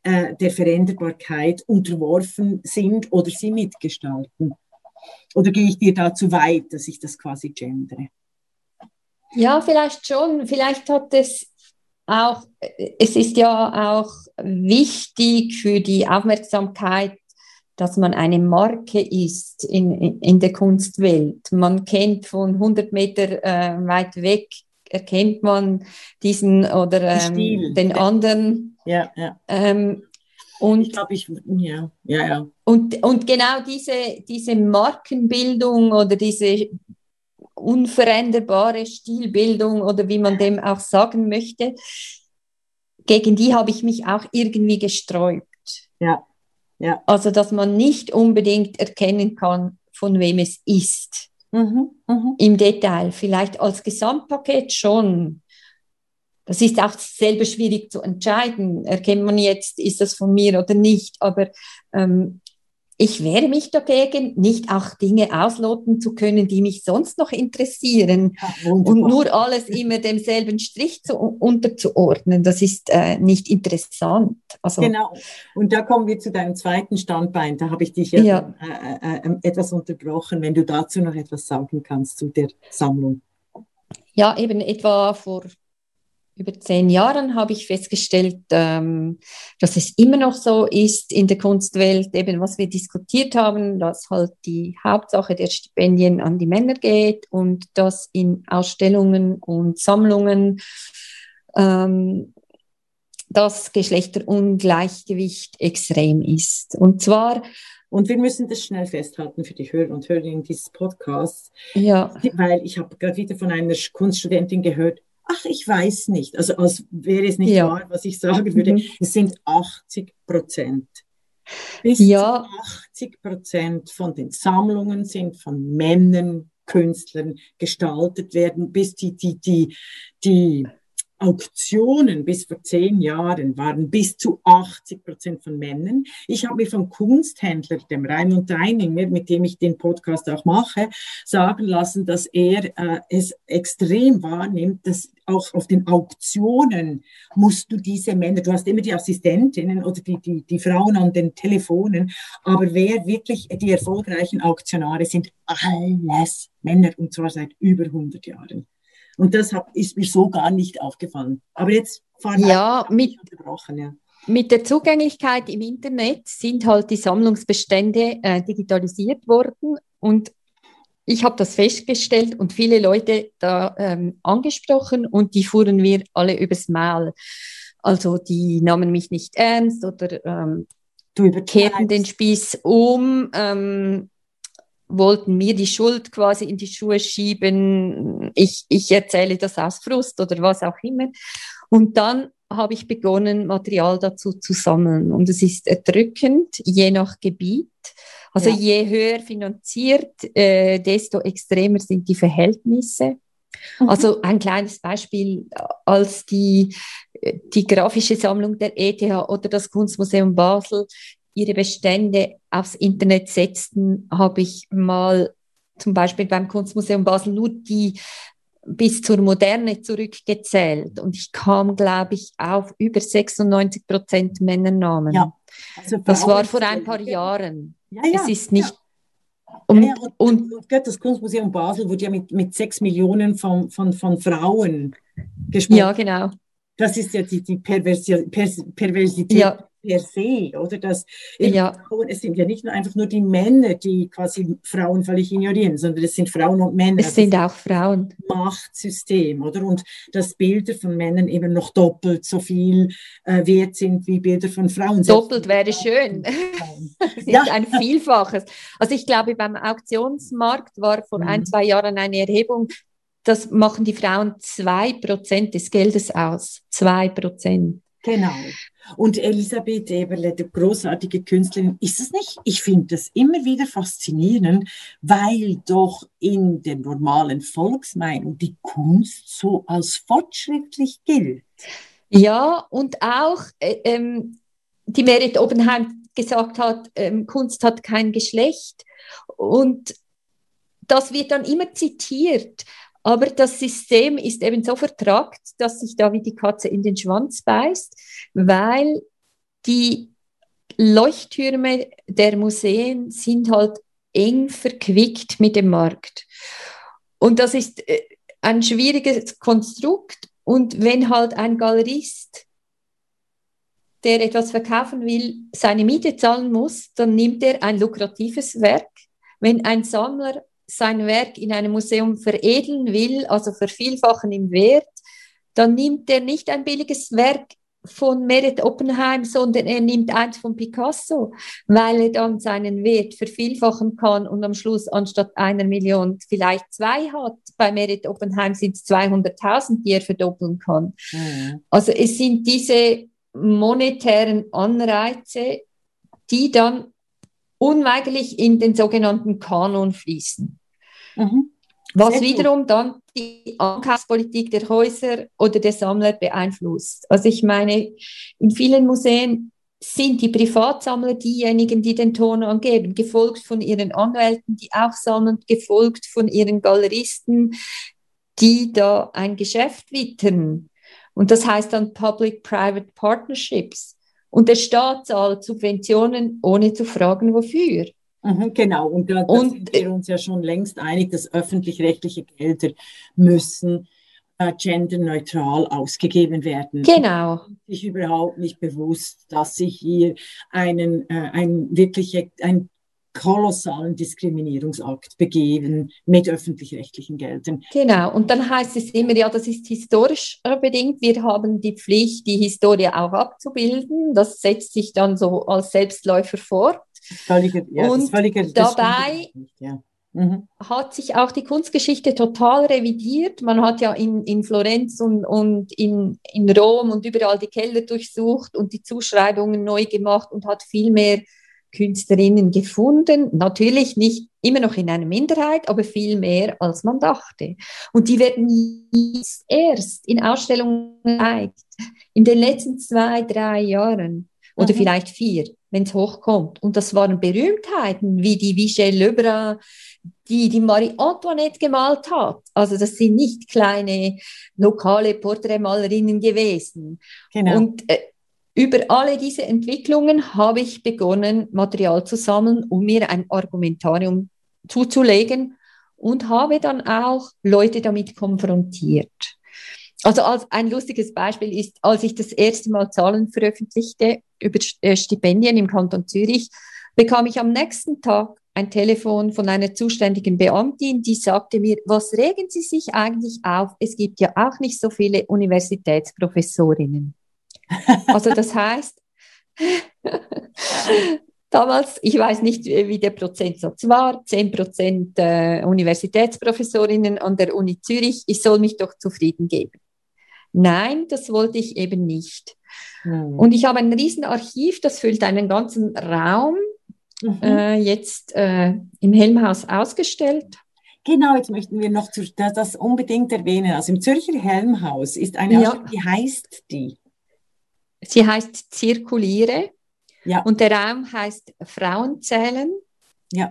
äh, der Veränderbarkeit unterworfen sind oder sie mitgestalten? Oder gehe ich dir da zu weit, dass ich das quasi gendere? Ja, vielleicht schon. Vielleicht hat es auch, es ist ja auch wichtig für die Aufmerksamkeit, dass man eine Marke ist in, in, der Kunstwelt. Man kennt von 100 Meter äh, weit weg, erkennt man diesen oder ähm, den anderen. Ja, ja. Ähm, und ich glaube, ich, ja, ja, ja. Und, und genau diese, diese Markenbildung oder diese unveränderbare Stilbildung oder wie man dem auch sagen möchte, gegen die habe ich mich auch irgendwie gesträubt. Ja, ja. Also, dass man nicht unbedingt erkennen kann, von wem es ist. Mhm, mh. Im Detail, vielleicht als Gesamtpaket schon. Das ist auch selber schwierig zu entscheiden. Erkennt man jetzt, ist das von mir oder nicht? Aber ähm, ich wehre mich dagegen, nicht auch Dinge ausloten zu können, die mich sonst noch interessieren ja, und nur alles immer demselben Strich zu, unterzuordnen. Das ist äh, nicht interessant. Also, genau. Und da kommen wir zu deinem zweiten Standbein. Da habe ich dich ja, ja. Äh, äh, äh, etwas unterbrochen, wenn du dazu noch etwas sagen kannst zu der Sammlung. Ja, eben etwa vor über zehn Jahren habe ich festgestellt, ähm, dass es immer noch so ist in der Kunstwelt, eben was wir diskutiert haben, dass halt die Hauptsache der Stipendien an die Männer geht und dass in Ausstellungen und Sammlungen ähm, das Geschlechterungleichgewicht extrem ist. Und zwar und wir müssen das schnell festhalten für die Hörer und Hörerinnen dieses Podcasts, ja. weil ich habe gerade wieder von einer Kunststudentin gehört, ach, ich weiß nicht. Also als wäre es nicht ja. wahr, was ich sagen würde. Mhm. Es sind 80 Prozent. Bis ja. zu 80 Prozent von den Sammlungen sind von Männern, Künstlern gestaltet werden, bis die, die, die, die Auktionen bis vor zehn Jahren waren bis zu 80 Prozent von Männern. Ich habe mir vom Kunsthändler, dem Raimund Deininger, mit dem ich den Podcast auch mache, sagen lassen, dass er äh, es extrem wahrnimmt, dass auch auf den Auktionen musst du diese Männer, du hast immer die Assistentinnen oder die, die, die Frauen an den Telefonen, aber wer wirklich die erfolgreichen Auktionare sind, alles Männer und zwar seit über 100 Jahren. Und das hab, ist mir so gar nicht aufgefallen. Aber jetzt fahren ja, mit, unterbrochen, ja. Mit der Zugänglichkeit im Internet sind halt die Sammlungsbestände äh, digitalisiert worden und ich habe das festgestellt und viele Leute da ähm, angesprochen und die fuhren wir alle übers Maul. Also die nahmen mich nicht ernst oder ähm, kehrten den Spieß um. Ähm, wollten mir die Schuld quasi in die Schuhe schieben. Ich, ich erzähle das aus Frust oder was auch immer. Und dann habe ich begonnen, Material dazu zu sammeln. Und es ist erdrückend, je nach Gebiet. Also ja. je höher finanziert, äh, desto extremer sind die Verhältnisse. Mhm. Also ein kleines Beispiel, als die, die grafische Sammlung der ETH oder das Kunstmuseum Basel ihre Bestände aufs Internet setzten, habe ich mal zum Beispiel beim Kunstmuseum Basel nur die bis zur Moderne zurückgezählt und ich kam, glaube ich, auf über 96 Prozent Männernamen. Ja, also das war vor ein paar Jahren. Ja, ja, es ist nicht. Und, ja, und, und, das Kunstmuseum Basel wurde ja mit, mit sechs Millionen von, von, von Frauen gesprochen. Ja, genau. Das ist ja die, die Perversi Pers Perversität. Ja. Per se, oder? Dass ja. Frauen, es sind ja nicht nur einfach nur die Männer, die quasi Frauen völlig ignorieren, sondern es sind Frauen und Männer. Es sind auch Frauen. Machtsystem, oder? Und dass Bilder von Männern eben noch doppelt so viel äh, wert sind wie Bilder von Frauen. Doppelt wäre schön. es ja. ist ein Vielfaches. Also ich glaube, beim Auktionsmarkt war vor mhm. ein, zwei Jahren eine Erhebung, das machen die Frauen zwei Prozent des Geldes aus. Zwei Prozent. Genau. Und Elisabeth Eberle, die großartige Künstlerin, ist es nicht? Ich finde das immer wieder faszinierend, weil doch in der normalen Volksmeinung die Kunst so als fortschrittlich gilt. Ja, und auch äh, ähm, die Merit Oppenheim gesagt hat, ähm, Kunst hat kein Geschlecht. Und das wird dann immer zitiert. Aber das System ist eben so vertragt, dass sich da wie die Katze in den Schwanz beißt, weil die Leuchttürme der Museen sind halt eng verquickt mit dem Markt. Und das ist äh, ein schwieriges Konstrukt. Und wenn halt ein Galerist, der etwas verkaufen will, seine Miete zahlen muss, dann nimmt er ein lukratives Werk. Wenn ein Sammler sein Werk in einem Museum veredeln will, also vervielfachen im Wert, dann nimmt er nicht ein billiges Werk von Merit Oppenheim, sondern er nimmt eins von Picasso, weil er dann seinen Wert vervielfachen kann und am Schluss anstatt einer Million vielleicht zwei hat. Bei Merit Oppenheim sind es 200.000, die er verdoppeln kann. Mhm. Also es sind diese monetären Anreize, die dann unweigerlich in den sogenannten Kanon fließen. Mhm. Was wiederum dann die Ankaufspolitik der Häuser oder der Sammler beeinflusst. Also ich meine, in vielen Museen sind die Privatsammler diejenigen, die den Ton angeben, gefolgt von ihren Anwälten, die auch sammeln, gefolgt von ihren Galeristen, die da ein Geschäft wittern. Und das heißt dann Public-Private Partnerships. Und der Staat zahlt Subventionen, ohne zu fragen, wofür. Mhm, genau, und da, sind wir uns ja schon längst einig, dass öffentlich-rechtliche Gelder müssen äh, genderneutral ausgegeben werden. Genau. Ich überhaupt nicht bewusst, dass sich hier einen, äh, ein wirkliche, ein kolossalen Diskriminierungsakt begeben mit öffentlich-rechtlichen Geldern. Genau, und dann heißt es immer, ja, das ist historisch bedingt. Wir haben die Pflicht, die Historie auch abzubilden. Das setzt sich dann so als Selbstläufer fort. Völlige, ja, und völlige, dabei ja. mhm. hat sich auch die Kunstgeschichte total revidiert. Man hat ja in, in Florenz und, und in, in Rom und überall die Keller durchsucht und die Zuschreibungen neu gemacht und hat viel mehr Künstlerinnen gefunden. Natürlich nicht immer noch in einer Minderheit, aber viel mehr, als man dachte. Und die werden erst in Ausstellungen gezeigt, in den letzten zwei, drei Jahren oder mhm. vielleicht vier, wenn es hochkommt. Und das waren Berühmtheiten wie die Michelle Lebrun, die die Marie Antoinette gemalt hat. Also das sind nicht kleine lokale Porträtmalerinnen gewesen. Genau. Und äh, über alle diese Entwicklungen habe ich begonnen, Material zu sammeln, um mir ein Argumentarium zuzulegen und habe dann auch Leute damit konfrontiert. Also als ein lustiges Beispiel ist, als ich das erste Mal Zahlen veröffentlichte über äh, Stipendien im Kanton Zürich, bekam ich am nächsten Tag ein Telefon von einer zuständigen Beamtin, die sagte mir, was regen Sie sich eigentlich auf? Es gibt ja auch nicht so viele Universitätsprofessorinnen. Also das heißt, damals, ich weiß nicht, wie der Prozentsatz war, 10 Prozent äh, Universitätsprofessorinnen an der Uni Zürich, ich soll mich doch zufrieden geben. Nein, das wollte ich eben nicht. Mhm. Und ich habe ein Riesenarchiv, das füllt einen ganzen Raum, mhm. äh, jetzt äh, im Helmhaus ausgestellt. Genau, jetzt möchten wir noch zu, das unbedingt erwähnen. Also im Zürcher Helmhaus ist eine ja. wie heißt die? Sie heißt Zirkuliere ja. und der Raum heißt Frauenzählen. Ja.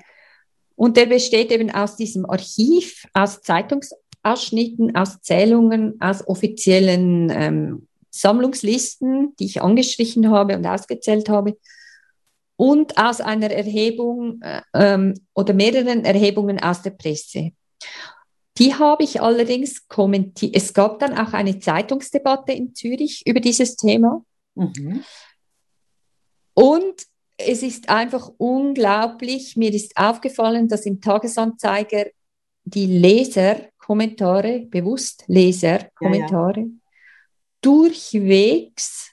Und der besteht eben aus diesem Archiv, aus Zeitungsausschnitten, aus Zählungen, aus offiziellen ähm, Sammlungslisten, die ich angestrichen habe und ausgezählt habe, und aus einer Erhebung äh, ähm, oder mehreren Erhebungen aus der Presse. Die habe ich allerdings kommentiert. Es gab dann auch eine Zeitungsdebatte in Zürich über dieses Thema. Mhm. Und es ist einfach unglaublich, mir ist aufgefallen, dass im Tagesanzeiger die Leserkommentare, bewusst Leserkommentare, ja, ja. Durchwegs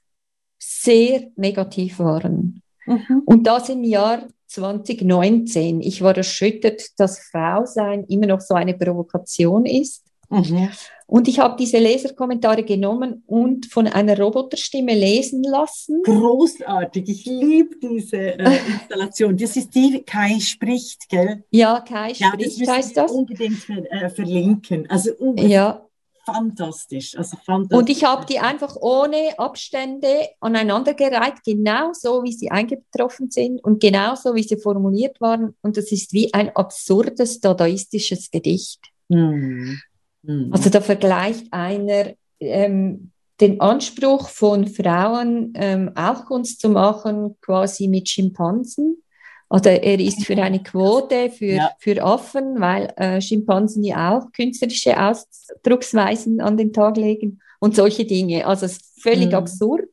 sehr negativ waren. Mhm. Und das im Jahr 2019. Ich war erschüttert, dass Frau sein immer noch so eine Provokation ist. Mhm. Und ich habe diese Leserkommentare genommen und von einer Roboterstimme lesen lassen. Großartig, ich liebe diese äh, Installation. Das ist die Kai spricht, gell? Ja, Kai ja, spricht das heißt das. Unbedingt ver, äh, verlinken. Also ja. Fantastisch, also fantastisch. Und ich habe die einfach ohne Abstände aneinandergereiht, genau so, wie sie eingetroffen sind und genau so, wie sie formuliert waren. Und das ist wie ein absurdes dadaistisches Gedicht. Mhm. Mhm. Also da vergleicht einer ähm, den Anspruch von Frauen, ähm, auch Kunst zu machen, quasi mit Schimpansen. Oder er ist für eine Quote für, ja. für Affen, weil äh, Schimpansen ja auch künstlerische Ausdrucksweisen an den Tag legen und solche Dinge. Also es ist völlig mhm. absurd.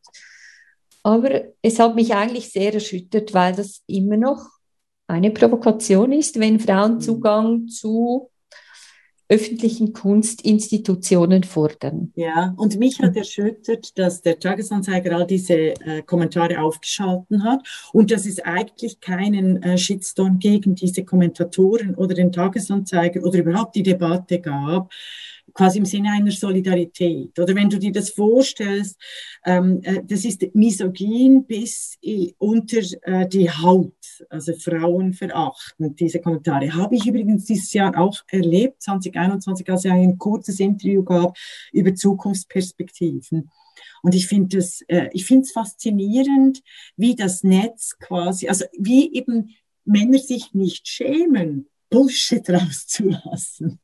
Aber es hat mich eigentlich sehr erschüttert, weil das immer noch eine Provokation ist, wenn Frauen mhm. Zugang zu öffentlichen Kunstinstitutionen fordern. Ja, und mich hat erschüttert, dass der Tagesanzeiger all diese äh, Kommentare aufgeschalten hat und dass es eigentlich keinen äh, Shitstorm gegen diese Kommentatoren oder den Tagesanzeiger oder überhaupt die Debatte gab, quasi im Sinne einer Solidarität. Oder wenn du dir das vorstellst, ähm, äh, das ist misogyn bis unter äh, die Haut, also Frauen verachten, diese Kommentare. Habe ich übrigens dieses Jahr auch erlebt, 2021, als ich ein kurzes Interview gab über Zukunftsperspektiven. Und ich finde es äh, ich faszinierend, wie das Netz quasi, also wie eben Männer sich nicht schämen, Bullshit rauszulassen.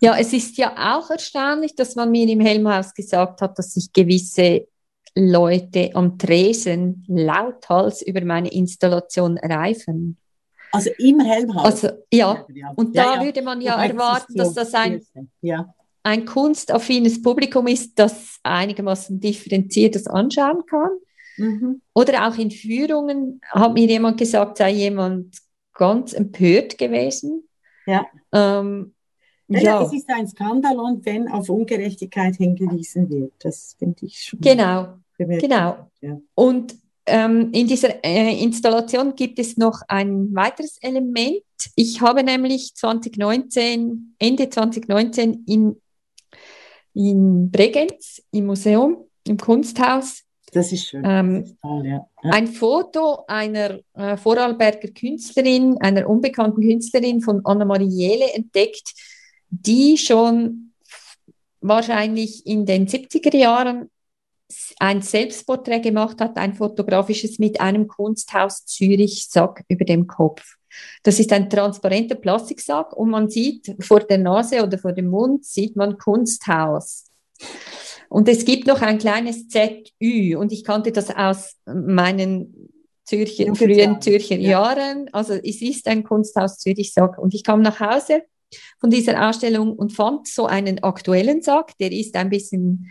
Ja, es ist ja auch erstaunlich, dass man mir im Helmhaus gesagt hat, dass sich gewisse Leute am Tresen lauthals über meine Installation reifen. Also im Helmhaus? Also, ja. Und ja, da ja. würde man ja Wobei erwarten, das dass das ein, ja. ein kunstaffines Publikum ist, das einigermaßen differenziertes anschauen kann. Mhm. Oder auch in Führungen hat mir jemand gesagt, sei jemand ganz empört gewesen. Ja. Ähm, ja, es ist ein Skandal und wenn auf Ungerechtigkeit hingewiesen wird, das finde ich schon. Genau, genau. Ja. Und ähm, in dieser äh, Installation gibt es noch ein weiteres Element. Ich habe nämlich 2019, Ende 2019 in, in Bregenz im Museum, im Kunsthaus, das ist schön. Ähm, das ist toll, ja. Ja. Ein Foto einer äh, Vorarlberger Künstlerin, einer unbekannten Künstlerin von Annemarie Jele entdeckt, die schon wahrscheinlich in den 70er Jahren ein Selbstporträt gemacht hat, ein fotografisches mit einem Kunsthaus Zürich-Sack über dem Kopf. Das ist ein transparenter Plastiksack und man sieht vor der Nase oder vor dem Mund sieht man Kunsthaus. Und es gibt noch ein kleines ZÜ und ich kannte das aus meinen Zürcher, frühen Zürcher ja. Jahren. Also es ist ein Kunsthaus Zürich Sack. Und ich kam nach Hause von dieser Ausstellung und fand so einen aktuellen Sack, der ist ein bisschen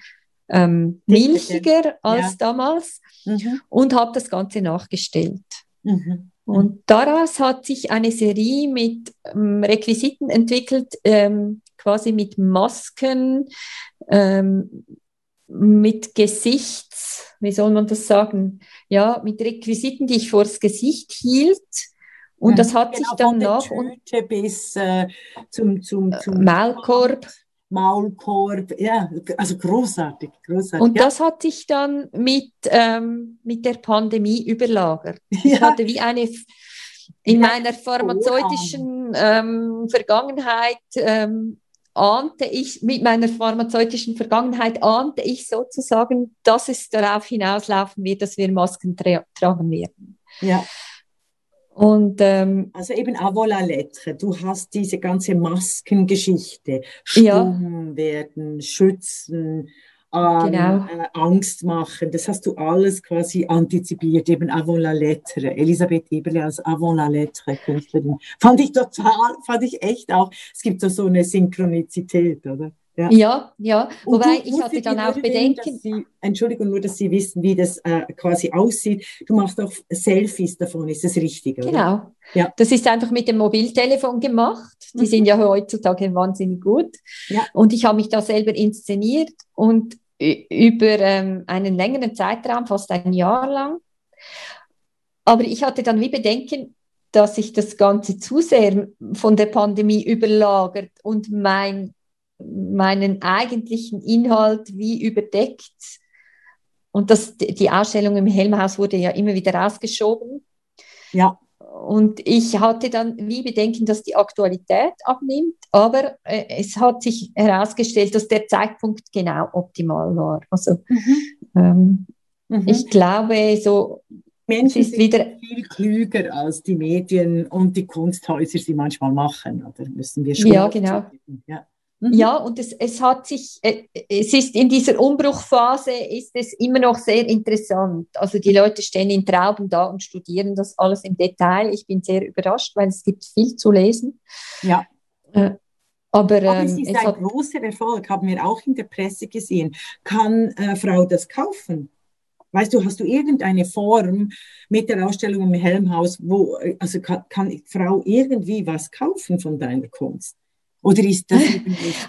ähm, milchiger als ja. damals mhm. und habe das Ganze nachgestellt. Mhm. Und daraus hat sich eine Serie mit ähm, Requisiten entwickelt, ähm, quasi mit Masken, ähm, mit Gesichts, wie soll man das sagen, ja, mit Requisiten, die ich vors Gesicht hielt. Und das hat genau, sich dann nach und bis äh, zum, zum, zum äh, Maulkorb. Maulkorb, ja, also großartig, großartig. Und ja. das hat sich dann mit, ähm, mit der Pandemie überlagert. Ja. Ich hatte wie eine, in ja. meiner pharmazeutischen ähm, Vergangenheit ähm, ahnte ich, mit meiner pharmazeutischen Vergangenheit ahnte ich sozusagen, dass es darauf hinauslaufen wird, dass wir Masken tra tragen werden. Ja. Und, ähm, also eben à la lettre, du hast diese ganze Maskengeschichte, stumm ja. werden, schützen, ähm, genau. äh, Angst machen. Das hast du alles quasi antizipiert, eben avant la lettre. Elisabeth Eberle als avant la lettre Künstlerin. Fand ich total, fand ich echt auch. Es gibt so, so eine Synchronizität, oder? Ja, ja. ja. Wobei ich hatte dann auch Bedenken. Sie, Entschuldigung, nur, dass Sie wissen, wie das äh, quasi aussieht. Du machst auch Selfies davon, ist das richtig? Oder? Genau. Ja. Das ist einfach mit dem Mobiltelefon gemacht. Die mhm. sind ja heutzutage wahnsinnig gut. Ja. Und ich habe mich da selber inszeniert und über ähm, einen längeren Zeitraum, fast ein Jahr lang. Aber ich hatte dann wie Bedenken, dass sich das Ganze zu sehr von der Pandemie überlagert und mein meinen eigentlichen Inhalt wie überdeckt. Und das, die Ausstellung im Helmhaus wurde ja immer wieder rausgeschoben. Ja. Und ich hatte dann wie Bedenken, dass die Aktualität abnimmt, aber äh, es hat sich herausgestellt, dass der Zeitpunkt genau optimal war. Also mhm. Ähm, mhm. ich glaube, so Menschen sind wieder viel klüger als die Medien und die Kunsthäuser sie manchmal machen, oder müssen wir schon. Ja, genau. Ja. Mhm. Ja, und es, es hat sich, äh, es ist in dieser Umbruchphase ist es immer noch sehr interessant. Also die Leute stehen in Trauben da und studieren das alles im Detail. Ich bin sehr überrascht, weil es gibt viel zu lesen. Ja. Äh, aber, aber es ähm, ist es ein großer Erfolg, haben wir auch in der Presse gesehen. Kann äh, Frau das kaufen? Weißt du, hast du irgendeine Form mit der Ausstellung im Helmhaus, wo, äh, also kann, kann Frau irgendwie was kaufen von deiner Kunst? Oder ist das?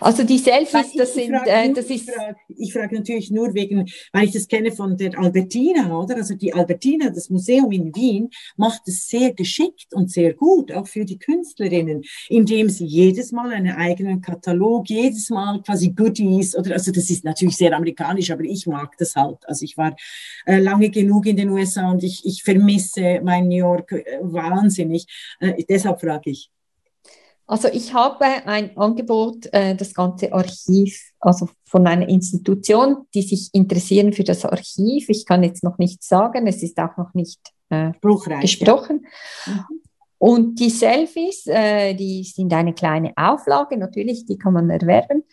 Also die Selfies, das sind, äh, das ist. Ich frage, ich frage natürlich nur wegen, weil ich das kenne von der Albertina, oder? Also die Albertina, das Museum in Wien, macht es sehr geschickt und sehr gut, auch für die Künstlerinnen, indem sie jedes Mal einen eigenen Katalog, jedes Mal quasi Goodies, oder, also das ist natürlich sehr amerikanisch, aber ich mag das halt. Also ich war äh, lange genug in den USA und ich, ich vermisse mein New York äh, wahnsinnig. Äh, deshalb frage ich. Also ich habe ein Angebot, äh, das ganze Archiv, also von einer Institution, die sich interessieren für das Archiv. Ich kann jetzt noch nichts sagen, es ist auch noch nicht äh, gesprochen. Ja. Mhm. Und die Selfies, äh, die sind eine kleine Auflage, natürlich, die kann man erwerben.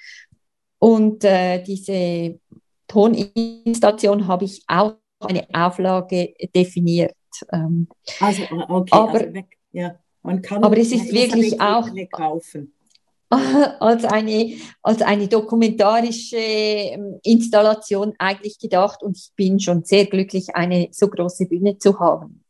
Und äh, diese Toninstallation habe ich auch eine Auflage definiert. Ähm, also, okay, aber, also weg, ja. Man kann Aber es ist wirklich auch kaufen. Als eine, als eine dokumentarische ähm, Installation eigentlich gedacht und ich bin schon sehr glücklich, eine so große Bühne zu haben.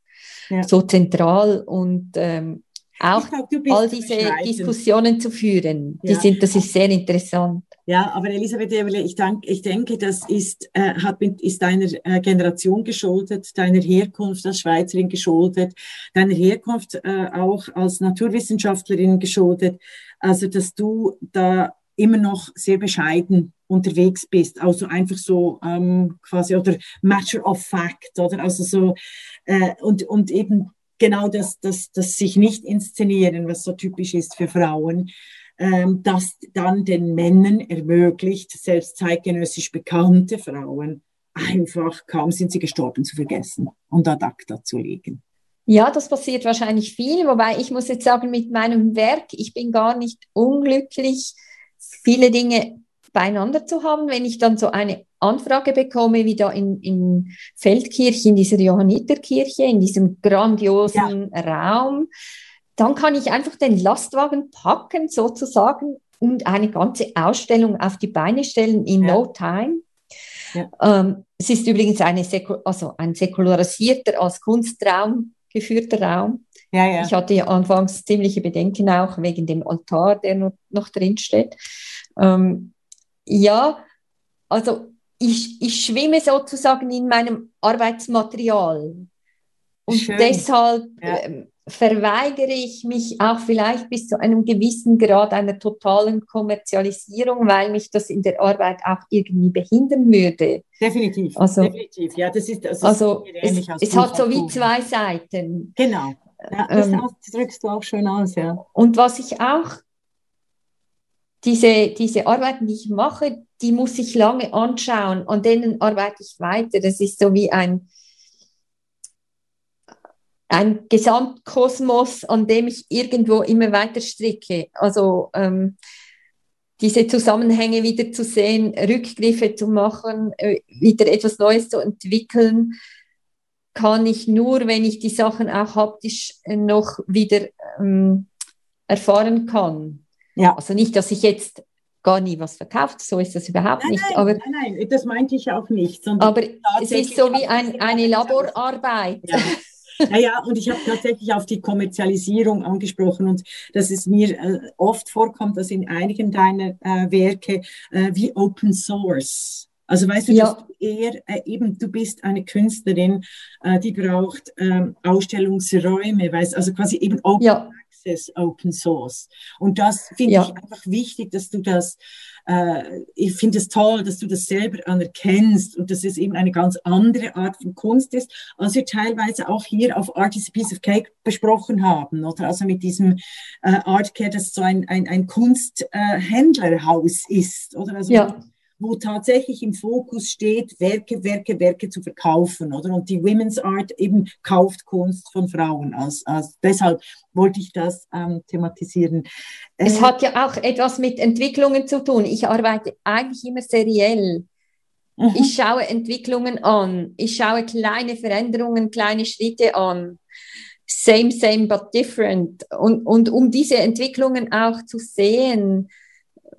Ja. So zentral und ähm, auch glaub, all diese Diskussionen zu führen. Die ja. sind, das ist sehr interessant. Ja, aber Elisabeth Eberle, ich, denk, ich denke, das ist, äh, hat mit, ist deiner äh, Generation geschuldet, deiner Herkunft als Schweizerin geschuldet, deiner Herkunft äh, auch als Naturwissenschaftlerin geschuldet. Also, dass du da immer noch sehr bescheiden unterwegs bist, also einfach so ähm, quasi oder Matter of Fact oder also so äh, und und eben genau das, das, das sich nicht inszenieren, was so typisch ist für Frauen, ähm, das dann den Männern ermöglicht, selbst zeitgenössisch bekannte Frauen, einfach kaum sind sie gestorben zu vergessen und ad acta zu legen. Ja, das passiert wahrscheinlich viel, wobei ich muss jetzt sagen, mit meinem Werk, ich bin gar nicht unglücklich, viele Dinge beieinander zu haben. Wenn ich dann so eine Anfrage bekomme, wie da in, in Feldkirch, in dieser Johanniterkirche, in diesem grandiosen ja. Raum, dann kann ich einfach den Lastwagen packen sozusagen und eine ganze Ausstellung auf die Beine stellen in ja. no time. Ja. Ähm, es ist übrigens eine also ein säkularisierter als Kunstraum geführter Raum. Ja, ja. Ich hatte ja anfangs ziemliche Bedenken auch wegen dem Altar, der noch, noch drin steht. Ähm, ja, also ich, ich schwimme sozusagen in meinem Arbeitsmaterial. Und Schön. deshalb ja. ähm, verweigere ich mich auch vielleicht bis zu einem gewissen Grad einer totalen Kommerzialisierung, weil mich das in der Arbeit auch irgendwie behindern würde. Definitiv, also, definitiv. Ja, das ist, das also es, es hat so wie zwei Seiten. Genau. Ja, das ähm, drückst du auch schön aus, ja. Und was ich auch, diese, diese Arbeiten, die ich mache, die muss ich lange anschauen, an denen arbeite ich weiter. Das ist so wie ein, ein Gesamtkosmos, an dem ich irgendwo immer weiter stricke. Also ähm, diese Zusammenhänge wieder zu sehen, Rückgriffe zu machen, äh, wieder etwas Neues zu entwickeln, kann ich nur, wenn ich die Sachen auch haptisch noch wieder ähm, erfahren kann. Ja. Also nicht, dass ich jetzt gar nie was verkauft, so ist das überhaupt nein, nicht. Nein, aber, nein, nein, das meinte ich auch nicht. aber es ist so wie ein, eine Laborarbeit. Ja. Naja, und ich habe tatsächlich auf die Kommerzialisierung angesprochen und dass es mir äh, oft vorkommt, dass in einigen deiner äh, Werke äh, wie Open Source. Also weißt du, ja. dass du eher äh, eben, du bist eine Künstlerin, äh, die braucht ähm, Ausstellungsräume, weißt also quasi eben Open ja. Access, Open Source. Und das finde ja. ich einfach wichtig, dass du das äh, ich finde es toll, dass du das selber anerkennst und dass es eben eine ganz andere Art von Kunst ist, als wir teilweise auch hier auf Art is a Piece of Cake besprochen haben, oder? Also mit diesem äh, Artcare, das so ein, ein, ein Kunsthändlerhaus äh, ist, oder? Also ja wo tatsächlich im Fokus steht, Werke, Werke, Werke zu verkaufen, oder? Und die Women's Art eben kauft Kunst von Frauen. Als, als, deshalb wollte ich das ähm, thematisieren. Es äh, hat ja auch etwas mit Entwicklungen zu tun. Ich arbeite eigentlich immer seriell. Mhm. Ich schaue Entwicklungen an. Ich schaue kleine Veränderungen, kleine Schritte an. Same, same, but different. Und, und um diese Entwicklungen auch zu sehen,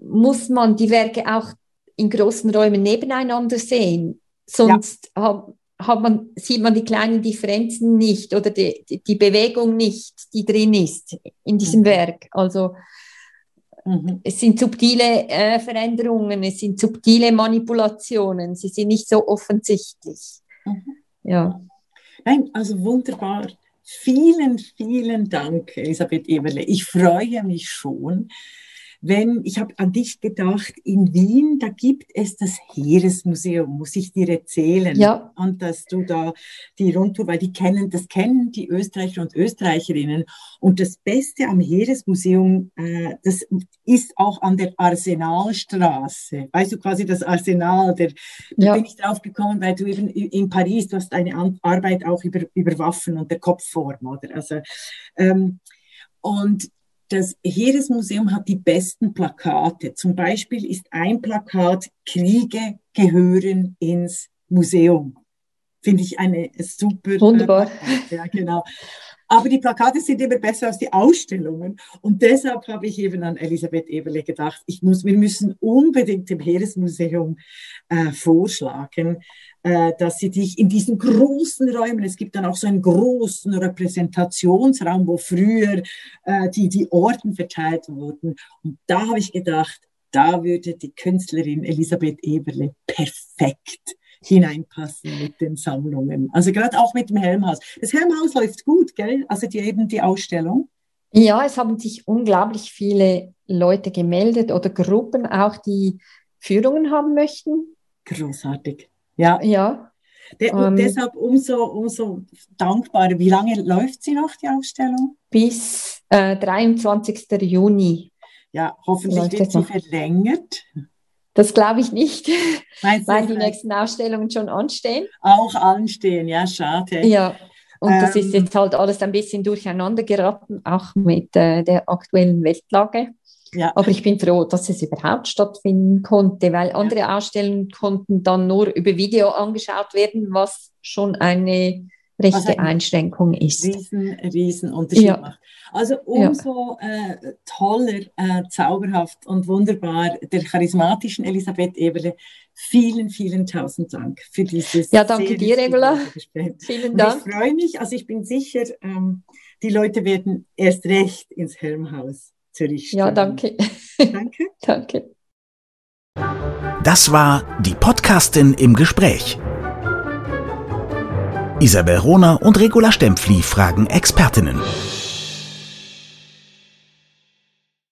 muss man die Werke auch in großen Räumen nebeneinander sehen. Sonst ja. hat, hat man, sieht man die kleinen Differenzen nicht oder die, die Bewegung nicht, die drin ist in diesem mhm. Werk. Also mhm. es sind subtile äh, Veränderungen, es sind subtile Manipulationen, sie sind nicht so offensichtlich. Mhm. Ja. Nein, also wunderbar. Vielen, vielen Dank, Elisabeth Eberle. Ich freue mich schon, wenn, ich habe an dich gedacht, in Wien, da gibt es das Heeresmuseum, muss ich dir erzählen. Ja. Und dass du da die Rundtour, weil die kennen, das kennen die Österreicher und Österreicherinnen. Und das Beste am Heeresmuseum, äh, das ist auch an der Arsenalstraße. Weißt du, quasi das Arsenal, der, ja. da bin ich drauf gekommen, weil du eben in Paris, du hast eine Arbeit auch über, über Waffen und der Kopfform, oder? Also, ähm, und das Heeresmuseum hat die besten Plakate. Zum Beispiel ist ein Plakat, Kriege gehören ins Museum. Finde ich eine super. Wunderbar. Äh, ja, genau. Aber die Plakate sind immer besser als die Ausstellungen. Und deshalb habe ich eben an Elisabeth Eberle gedacht, ich muss, wir müssen unbedingt dem Heeresmuseum äh, vorschlagen, dass sie dich in diesen großen Räumen, es gibt dann auch so einen großen Repräsentationsraum, wo früher äh, die, die Orden verteilt wurden. Und da habe ich gedacht, da würde die Künstlerin Elisabeth Eberle perfekt hineinpassen mit den Sammlungen. Also gerade auch mit dem Helmhaus. Das Helmhaus läuft gut, gell? Also die, eben die Ausstellung. Ja, es haben sich unglaublich viele Leute gemeldet oder Gruppen auch, die Führungen haben möchten. Großartig. Ja. Ja. De und ähm, deshalb umso, umso dankbarer. Wie lange läuft sie noch, die Ausstellung? Bis äh, 23. Juni. Ja, hoffentlich wird sie verlängert. Das glaube ich nicht, weil die nächsten Ausstellungen schon anstehen. Auch anstehen, ja, schade. Ja, und ähm, das ist ähm, jetzt halt alles ein bisschen durcheinander geraten, auch mit äh, der aktuellen Weltlage. Ja. Aber ich bin froh, dass es überhaupt stattfinden konnte, weil andere ja. Ausstellungen konnten dann nur über Video angeschaut werden, was schon eine rechte Einschränkung ist. Riesen, riesen Unterschied ja. macht. Also umso ja. äh, toller, äh, zauberhaft und wunderbar der charismatischen Elisabeth Eberle. Vielen, vielen tausend Dank für dieses. Ja, danke dir, Regula. Vielen Dank. ich freue mich, also ich bin sicher, ähm, die Leute werden erst recht ins Helmhaus Zürich. Ja, danke. Danke. danke. Das war die Podcastin im Gespräch. Isabel Rohner und Regula Stempfli fragen Expertinnen.